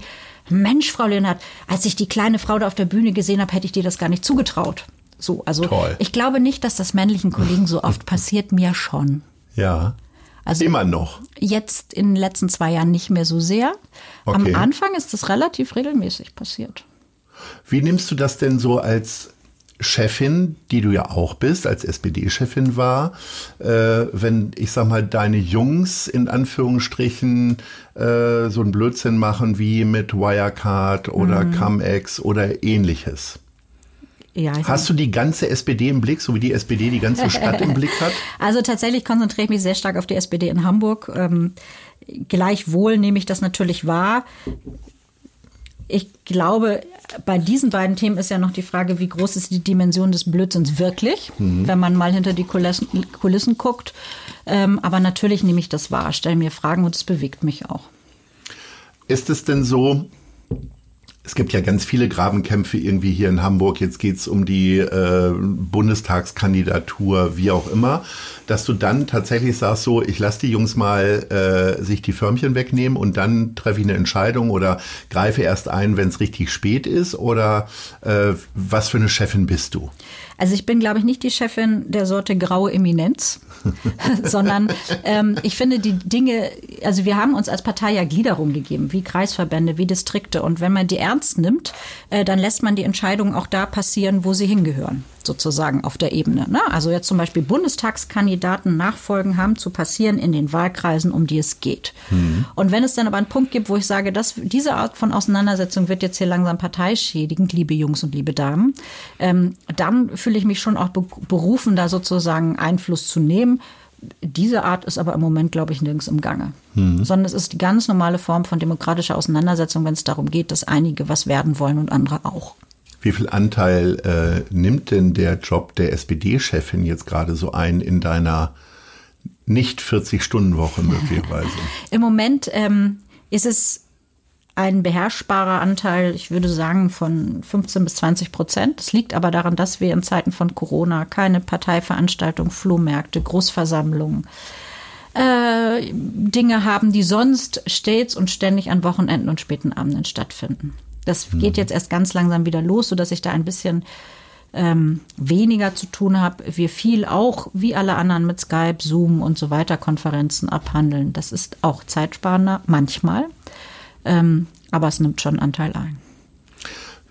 Mensch, Frau Leonhardt, als ich die kleine Frau da auf der Bühne gesehen habe, hätte ich dir das gar nicht zugetraut. So, also Toll. ich glaube nicht, dass das männlichen Kollegen so oft [laughs] passiert, mir schon. Ja. Also Immer noch. Jetzt in den letzten zwei Jahren nicht mehr so sehr. Okay. Am Anfang ist das relativ regelmäßig passiert. Wie nimmst du das denn so als Chefin, die du ja auch bist, als SPD-Chefin war, äh, wenn ich sag mal deine Jungs in Anführungsstrichen äh, so einen Blödsinn machen wie mit Wirecard oder Mhm. Cum-Ex oder ähnliches? Ja, Hast du die ganze SPD im Blick, so wie die SPD die ganze Stadt im Blick hat? [laughs] Also tatsächlich konzentriere ich mich sehr stark auf die SPD in Hamburg. Ähm, gleichwohl nehme ich das natürlich wahr. Ich glaube, bei diesen beiden Themen ist ja noch die Frage, wie groß ist die Dimension des Blödsinns wirklich, wenn man mal hinter die Kulissen, Kulissen guckt. Ähm, aber natürlich nehme ich das wahr, stelle mir Fragen und es bewegt mich auch. Ist es denn so, es gibt ja ganz viele Grabenkämpfe irgendwie hier in Hamburg. Jetzt geht's um die äh, Bundestagskandidatur, wie auch immer, dass du dann tatsächlich sagst, so, ich lasse die Jungs mal äh, sich die Förmchen wegnehmen und dann treffe ich eine Entscheidung oder greife erst ein, wenn es richtig spät ist? Oder äh, was für eine Chefin bist du? Also ich bin, glaube ich, nicht die Chefin der Sorte graue Eminenz, [laughs] sondern ähm, ich finde die Dinge, also wir haben uns als Partei ja Gliederung gegeben, wie Kreisverbände, wie Distrikte. Und wenn man die ernst nimmt, äh, dann lässt man die Entscheidungen auch da passieren, wo sie hingehören, sozusagen auf der Ebene. Ne? Also jetzt zum Beispiel Bundestagskandidaten Nachfolgen haben zu passieren in den Wahlkreisen, um die es geht. Und wenn es dann aber einen Punkt gibt, wo ich sage, dass diese Art von Auseinandersetzung wird jetzt hier langsam parteischädigend, liebe Jungs und liebe Damen, ähm, dann fühle ich mich schon auch be berufen, da sozusagen Einfluss zu nehmen. Diese Art ist aber im Moment, glaube ich, nirgends im Gange. Sondern es ist die ganz normale Form von demokratischer Auseinandersetzung, wenn es darum geht, dass einige was werden wollen und andere auch. Wie viel Anteil äh, nimmt denn der Job der SPD-Chefin jetzt gerade so ein in deiner nicht 40-Stunden-Woche möglicherweise? [laughs] Im Moment ähm, ist es ein beherrschbarer Anteil, ich würde sagen, von 15 bis 20 Prozent. Das liegt aber daran, dass wir in Zeiten von Corona keine Parteiveranstaltungen, Flohmärkte, Großversammlungen, äh, Dinge haben, die sonst stets und ständig an Wochenenden und späten Abenden stattfinden. Das geht jetzt erst ganz langsam wieder los, sodass ich da ein bisschen ähm, weniger zu tun habe. Wir viel auch, wie alle anderen, mit Skype, Zoom und so weiter Konferenzen abhandeln. Das ist auch zeitsparender, manchmal. Ähm, aber es nimmt schon Anteil ein.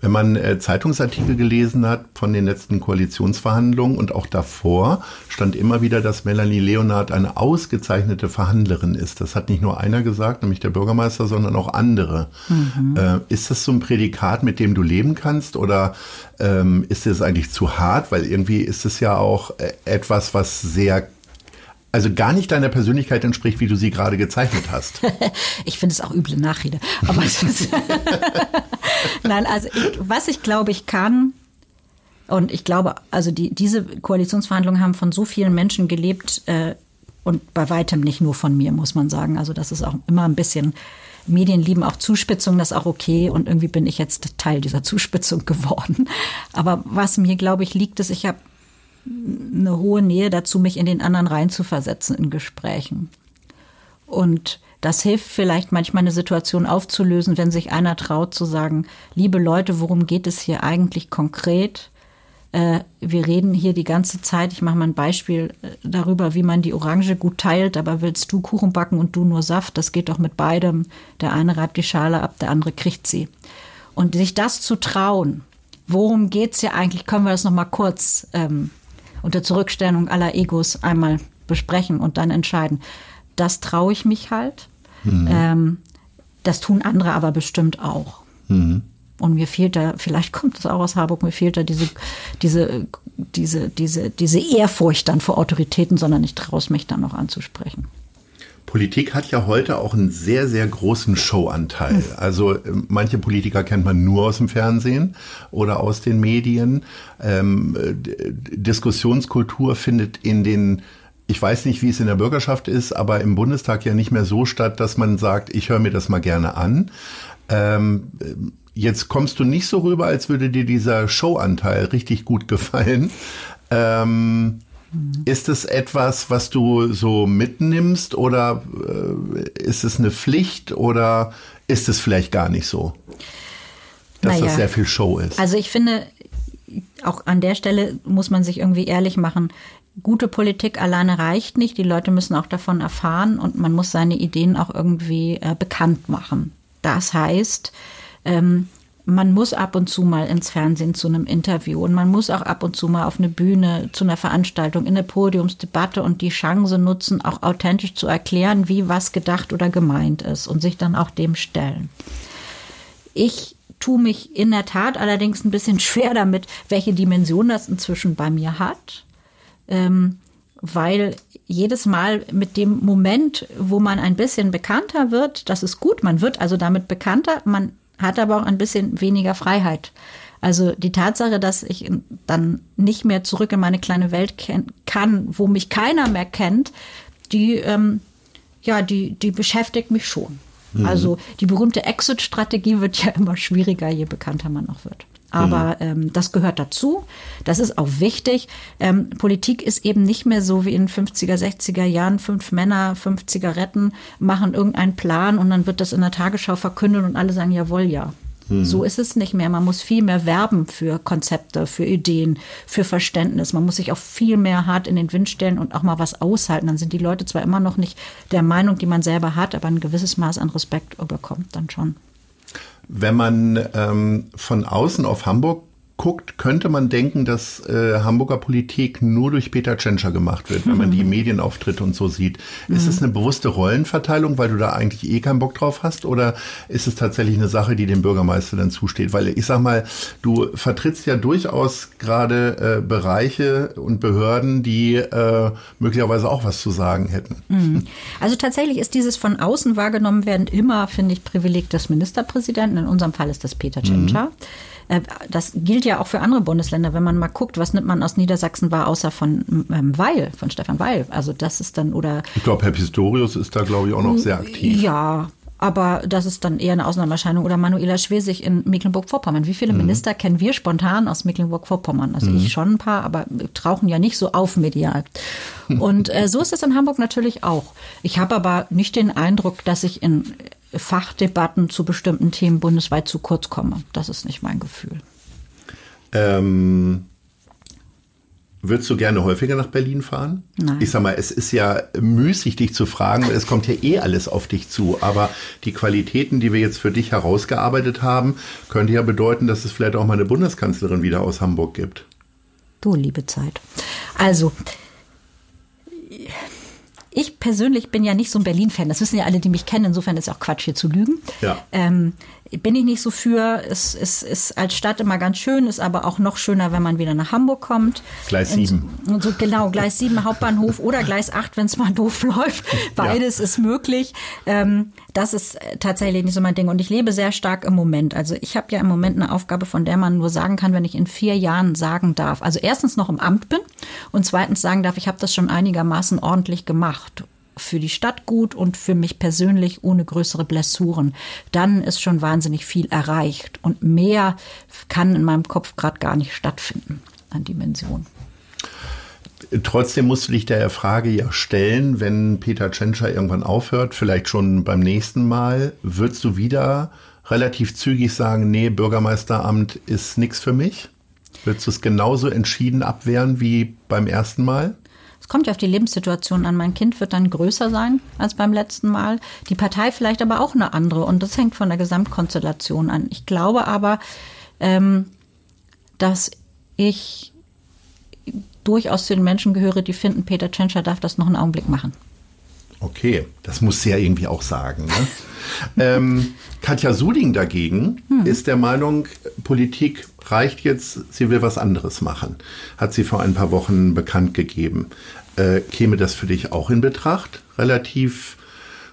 Wenn man äh, Zeitungsartikel gelesen hat von den letzten Koalitionsverhandlungen und auch davor, stand immer wieder, dass Melanie Leonard eine ausgezeichnete Verhandlerin ist. Das hat nicht nur einer gesagt, nämlich der Bürgermeister, sondern auch andere. Äh, ist das so ein Prädikat, mit dem du leben kannst oder ähm, ist es eigentlich zu hart? Weil irgendwie ist es ja auch äh, etwas, was sehr, also gar nicht deiner Persönlichkeit entspricht, wie du sie gerade gezeichnet hast. [laughs] Ich finde es auch üble Nachrede. Aber [laughs] Nein, also ich, was ich glaube, ich kann, und ich glaube, also die, diese Koalitionsverhandlungen haben von so vielen Menschen gelebt äh, und bei weitem nicht nur von mir, muss man sagen. Also das ist auch immer ein bisschen, Medien lieben auch Zuspitzung, das ist auch okay. Und irgendwie bin ich jetzt Teil dieser Zuspitzung geworden. Aber was mir, glaube ich, liegt, ist, ich habe eine hohe Nähe dazu, mich in den anderen reinzuversetzen in Gesprächen. Und das hilft vielleicht manchmal eine Situation aufzulösen, wenn sich einer traut zu sagen, liebe Leute, worum geht es hier eigentlich konkret? äh, wir reden hier die ganze Zeit, ich mache mal ein Beispiel äh, darüber, wie man die Orange gut teilt, aber willst du Kuchen backen und du nur Saft, das geht doch mit beidem. Der eine reibt die Schale ab, der andere kriegt sie. Und sich das zu trauen, worum geht's hier eigentlich, können wir das nochmal kurz ähm, unter Zurückstellung aller Egos einmal besprechen und dann entscheiden. Das traue ich mich halt. Mhm. Ähm, das tun andere aber bestimmt auch. Mhm. Und mir fehlt da, vielleicht kommt es auch aus Harburg, mir fehlt da diese, diese, diese, diese, diese Ehrfurcht dann vor Autoritäten, sondern ich traue es mich dann noch anzusprechen. Politik hat ja heute auch einen sehr, sehr großen Showanteil. Also ähm, manche Politiker kennt man nur aus dem Fernsehen oder aus den Medien. Ähm, Diskussionskultur findet in den ich weiß nicht, wie es in der Bürgerschaft ist, aber im Bundestag ja nicht mehr so statt, dass man sagt, ich höre mir das mal gerne an. Ähm, jetzt kommst du nicht so rüber, als würde dir dieser Showanteil richtig gut gefallen. Ähm, ist es etwas, was du so mitnimmst oder äh, ist es eine Pflicht oder ist es vielleicht gar nicht so, dass naja, das sehr viel Show ist? Also ich finde, auch an der Stelle muss man sich irgendwie ehrlich machen. Gute Politik alleine reicht nicht. Die Leute müssen auch davon erfahren und man muss seine Ideen auch irgendwie äh, bekannt machen. Das heißt, ähm, man muss ab und zu mal ins Fernsehen zu einem Interview und man muss auch ab und zu mal auf eine Bühne zu einer Veranstaltung, in eine Podiumsdebatte und die Chance nutzen, auch authentisch zu erklären, wie was gedacht oder gemeint ist und sich dann auch dem stellen. Ich tue mich in der Tat allerdings ein bisschen [laughs] schwer damit, welche Dimension das inzwischen bei mir hat, ähm, weil jedes Mal mit dem Moment, wo man ein bisschen bekannter wird, das ist gut, man wird also damit bekannter, man hat aber auch ein bisschen weniger Freiheit. Also die Tatsache, dass ich dann nicht mehr zurück in meine kleine Welt kann, wo mich keiner mehr kennt, die, ähm, ja, die, die beschäftigt mich schon. Mhm. Also die berühmte Exit-Strategie wird ja [laughs] immer schwieriger, je bekannter man auch wird. Aber mhm. ähm, das gehört dazu. Das ist auch wichtig. Ähm, Politik ist eben nicht mehr so wie in 50er, 60er Jahren. Fünf Männer, fünf Zigaretten machen irgendeinen Plan und dann wird das in der Tagesschau verkündet und alle sagen, jawohl, ja. Mhm. So ist es nicht mehr. Man muss viel mehr werben für Konzepte, für Ideen, für Verständnis. Man muss sich auch viel mehr hart in den Wind stellen und auch mal was aushalten. Dann sind die Leute zwar immer noch nicht der Meinung, die man selber hat, aber ein gewisses Maß an Respekt bekommt dann schon. Wenn man ähm, von außen auf Hamburg guckt, könnte man denken, dass äh, Hamburger Politik nur durch Peter Tschentscher gemacht wird, wenn man die Medienauftritte und so sieht. Ist mhm. es eine bewusste Rollenverteilung, weil du da eigentlich eh keinen Bock drauf hast? Oder ist es tatsächlich eine Sache, die dem Bürgermeister dann zusteht? Weil ich sag mal, du vertrittst ja durchaus gerade äh, Bereiche und Behörden, die äh, möglicherweise auch was zu sagen hätten. Mhm. Also tatsächlich ist dieses von außen wahrgenommen werden immer, finde ich, Privileg des Ministerpräsidenten. In unserem Fall ist das Peter Tschentscher. Mhm. Äh, das gilt ja auch für andere Bundesländer, wenn man mal guckt, was nimmt man aus Niedersachsen wahr, außer von ähm, Weil, von Stefan Weil. Also das ist dann, oder. Ich glaube, Herr Pistorius ist da, glaube ich, auch noch sehr aktiv. Ja, aber das ist dann eher eine Ausnahmeerscheinung. Oder Manuela Schwesig in Mecklenburg-Vorpommern. Wie viele mhm. Minister kennen wir spontan aus Mecklenburg-Vorpommern? Also mhm. ich schon ein paar, aber tauchen ja nicht so auf medial. Und äh, so ist es in Hamburg natürlich auch. Ich habe aber nicht den Eindruck, dass ich in Fachdebatten zu bestimmten Themen bundesweit zu kurz komme. Das ist nicht mein Gefühl. Ähm, würdest du gerne häufiger nach Berlin fahren? Nein. Ich sag mal, es ist ja müßig, dich zu fragen, weil es kommt ja eh alles auf dich zu. Aber die Qualitäten, die wir jetzt für dich herausgearbeitet haben, könnte ja bedeuten, dass es vielleicht auch mal eine Bundeskanzlerin wieder aus Hamburg gibt. Du liebe Zeit. Also, ich persönlich bin ja nicht so ein Berlin-Fan. Das wissen ja alle, die mich kennen. Insofern ist es auch Quatsch, hier zu lügen. Ja. Ähm, bin ich nicht so für. Es, es ist als Stadt immer ganz schön, ist aber auch noch schöner, wenn man wieder nach Hamburg kommt. Gleis 7. Und so, genau, Gleis 7 Hauptbahnhof oder Gleis 8, wenn es mal [laughs] doof läuft. Beides ja. ist möglich. Ähm, das ist tatsächlich nicht so mein Ding. Und ich lebe sehr stark im Moment. Also ich habe ja im Moment eine Aufgabe, von der man nur sagen kann, wenn ich in vier Jahren sagen darf. Also erstens noch im Amt bin und zweitens sagen darf, ich habe das schon einigermaßen ordentlich gemacht für die Stadt gut und für mich persönlich ohne größere Blessuren, dann ist schon wahnsinnig viel erreicht. Und mehr kann in meinem Kopf gerade gar nicht stattfinden an Dimension. Trotzdem musst du dich der Frage ja stellen, wenn Peter Tschentscher irgendwann aufhört, vielleicht schon beim nächsten Mal, würdest du wieder relativ zügig sagen, nee, Bürgermeisteramt ist nichts für mich? Würdest du es genauso entschieden abwehren wie beim ersten Mal? Es kommt ja auf die Lebenssituation an. Mein Kind wird dann größer sein als beim letzten Mal. Die Partei vielleicht aber auch eine andere. Und das hängt von der Gesamtkonstellation an. Ich glaube aber, ähm, dass ich durchaus zu den Menschen gehöre, die finden, Peter Tschentscher darf das noch einen Augenblick machen. Okay, das muss sie ja irgendwie auch sagen. Ne? [laughs] ähm, Katja Suding dagegen hm. ist der Meinung, Politik reicht jetzt, sie will was anderes machen. Hat sie vor ein paar Wochen bekannt gegeben. Äh, käme das für dich auch in Betracht? Relativ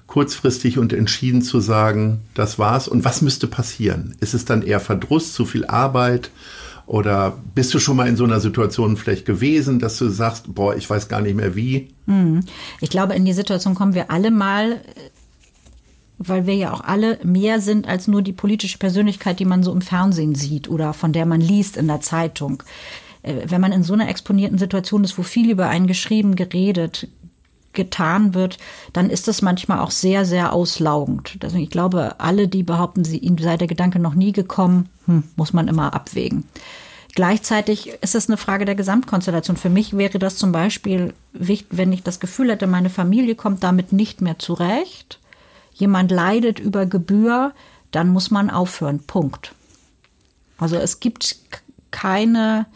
kurzfristig und entschieden zu sagen, das war's. Und was müsste passieren? Ist es dann eher Verdruss, zu viel Arbeit? Oder bist du schon mal in so einer Situation vielleicht gewesen, dass du sagst, boah, ich weiß gar nicht mehr wie? Hm. Ich glaube, in die Situation kommen wir alle mal, weil wir ja auch alle mehr sind als nur die politische Persönlichkeit, die man so im Fernsehen sieht oder von der man liest in der Zeitung. Äh, wenn man in so einer exponierten Situation ist, wo viel über einen geschrieben, geredet, getan wird, dann ist das manchmal auch sehr, sehr auslaugend. Also ich glaube, alle, die behaupten, sie, ihnen sei der Gedanke noch nie gekommen, hm, muss man immer abwägen. Gleichzeitig ist es eine Frage der Gesamtkonstellation. Für mich wäre das zum Beispiel wichtig, wenn ich das Gefühl hätte, meine Familie kommt damit nicht mehr zurecht, jemand leidet über Gebühr, dann muss man aufhören. Punkt. Also es gibt keine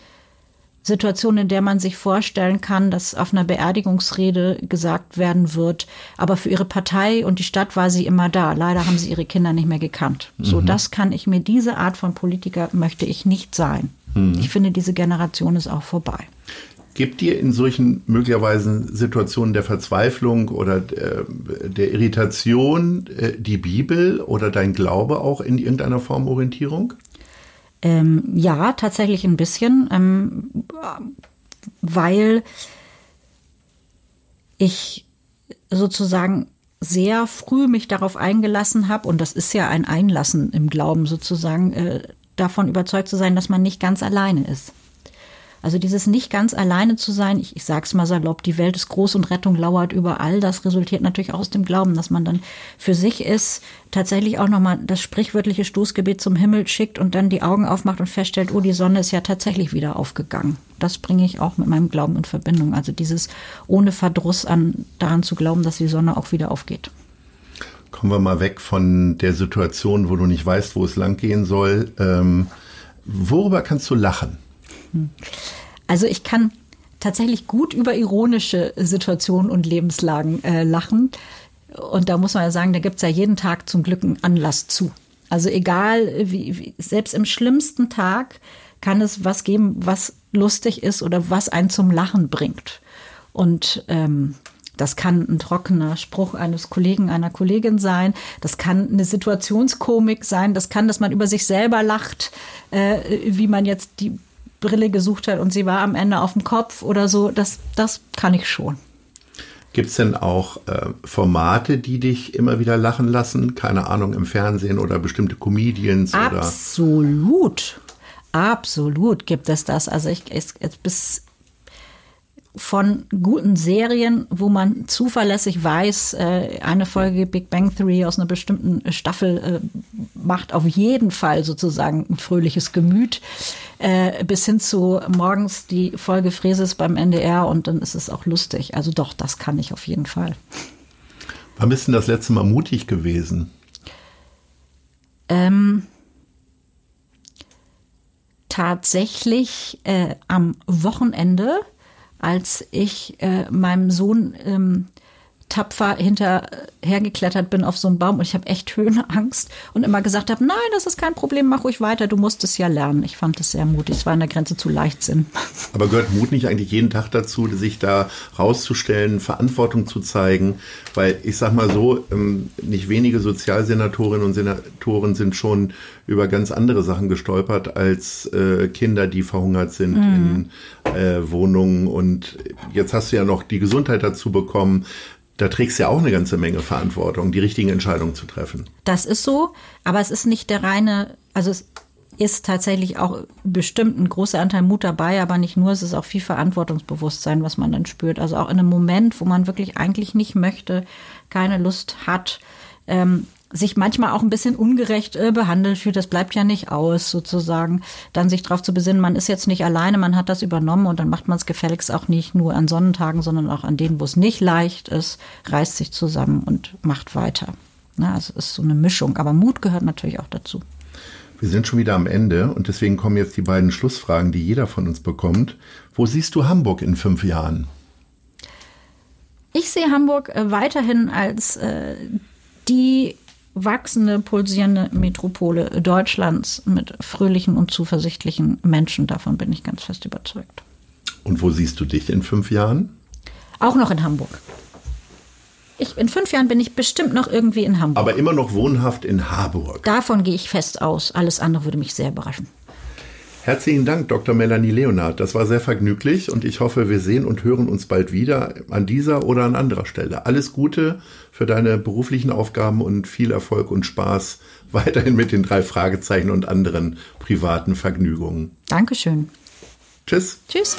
Situation, in der man sich vorstellen kann, dass auf einer Beerdigungsrede gesagt werden wird, aber für ihre Partei und die Stadt war sie immer da. Leider haben sie ihre Kinder nicht mehr gekannt. Mhm. So, das kann ich mir, diese Art von Politiker möchte ich nicht sein. Mhm. Ich finde, diese Generation ist auch vorbei. Gibt dir in solchen möglicherweise Situationen der Verzweiflung oder der, der Irritation äh, die Bibel oder dein Glaube auch in irgendeiner Form Orientierung? Ähm, ja, tatsächlich ein bisschen, ähm, weil ich sozusagen sehr früh mich darauf eingelassen habe, und das ist ja ein Einlassen im Glauben sozusagen, äh, davon überzeugt zu sein, dass man nicht ganz alleine ist. Also dieses nicht ganz alleine zu sein, ich, ich sage es mal salopp, die Welt ist groß und Rettung lauert überall, das resultiert natürlich aus dem Glauben, dass man dann für sich ist, tatsächlich auch nochmal das sprichwörtliche Stoßgebet zum Himmel schickt und dann die Augen aufmacht und feststellt, oh, die Sonne ist ja tatsächlich wieder aufgegangen. Das bringe ich auch mit meinem Glauben in Verbindung. Also dieses ohne Verdruss an daran zu glauben, dass die Sonne auch wieder aufgeht. Kommen wir mal weg von der Situation, wo du nicht weißt, wo es langgehen soll. Ähm, worüber kannst du lachen? Also ich kann tatsächlich gut über ironische Situationen und Lebenslagen äh, lachen. Und da muss man ja sagen, da gibt es ja jeden Tag zum Glück einen Anlass zu. Also egal, wie, wie, selbst im schlimmsten Tag kann es was geben, was lustig ist oder was einen zum Lachen bringt. Und ähm, das kann ein trockener Spruch eines Kollegen, einer Kollegin sein. Das kann eine Situationskomik sein. Das kann, dass man über sich selber lacht, äh, wie man jetzt die Brille gesucht hat und sie war am Ende auf dem Kopf oder so, das, das kann ich schon. Gibt es denn auch äh, Formate, die dich immer wieder lachen lassen? Keine Ahnung, im Fernsehen oder bestimmte Comedians? Absolut. Oder? Absolut gibt es das. Also ich, ich, bis von guten Serien, wo man zuverlässig weiß, äh, eine Folge Big Bang Theory aus einer bestimmten Staffel äh, macht auf jeden Fall sozusagen ein fröhliches Gemüt, äh, bis hin zu morgens die Folge Fräses beim NDR und dann ist es auch lustig. Also doch, das kann ich auf jeden Fall. Wann bist du das letzte Mal mutig gewesen? Ähm, tatsächlich äh, am Wochenende als ich äh, meinem Sohn ähm, tapfer hinterhergeklettert bin auf so einen Baum und ich habe echt Höhenangst und immer gesagt habe, nein, das ist kein Problem, mach ruhig weiter, du musst es ja lernen. Ich fand es sehr mutig, es war an der Grenze zu Leichtsinn. Aber gehört Mut nicht eigentlich jeden Tag dazu, sich da rauszustellen, Verantwortung zu zeigen? Weil ich sag mal so, ähm, nicht wenige Sozialsenatorinnen und Senatoren sind schon über ganz andere Sachen gestolpert als äh, Kinder, die verhungert sind mhm. in äh, Wohnungen. Und jetzt hast du ja noch die Gesundheit dazu bekommen da trägst du ja auch eine ganze Menge Verantwortung, die richtigen Entscheidungen zu treffen. Das ist so, aber es ist nicht der reine, also es ist tatsächlich auch bestimmt ein großer Anteil Mut dabei, aber nicht nur, es ist auch viel Verantwortungsbewusstsein, was man dann spürt. Also auch in einem Moment, wo man wirklich eigentlich nicht möchte, keine Lust hat, ähm, sich manchmal auch ein bisschen ungerecht äh, behandelt fühlt, das bleibt ja nicht aus, sozusagen. Dann sich darauf zu besinnen, man ist jetzt nicht alleine, man hat das übernommen und dann macht man es gefälligst auch nicht nur an Sonnentagen, sondern auch an denen, wo es nicht leicht ist, reißt sich zusammen und macht weiter. Na, also es ist so eine Mischung, aber Mut gehört natürlich auch dazu. Wir sind schon wieder am Ende und deswegen kommen jetzt die beiden Schlussfragen, die jeder von uns bekommt. Wo siehst du Hamburg in fünf Jahren? Ich sehe Hamburg äh, weiterhin als äh, die wachsende, pulsierende Metropole Deutschlands mit fröhlichen und zuversichtlichen Menschen. Davon bin ich ganz fest überzeugt. Und wo siehst du dich in fünf Jahren? Auch noch in Hamburg. Ich, in fünf Jahren bin ich bestimmt noch irgendwie in Hamburg. Aber immer noch wohnhaft in Harburg. Davon gehe ich fest aus. Alles andere würde mich sehr überraschen. Herzlichen Dank, Dr. Melanie Leonard. Das war sehr vergnüglich und ich hoffe, wir sehen und hören uns bald wieder an dieser oder an anderer Stelle. Alles Gute für deine beruflichen Aufgaben und viel Erfolg und Spaß weiterhin mit den drei Fragezeichen und anderen privaten Vergnügungen. Dankeschön. Tschüss. Tschüss.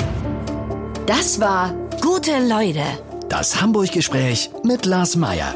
Das war Gute Leute. Das Hamburg-Gespräch mit Lars Meier.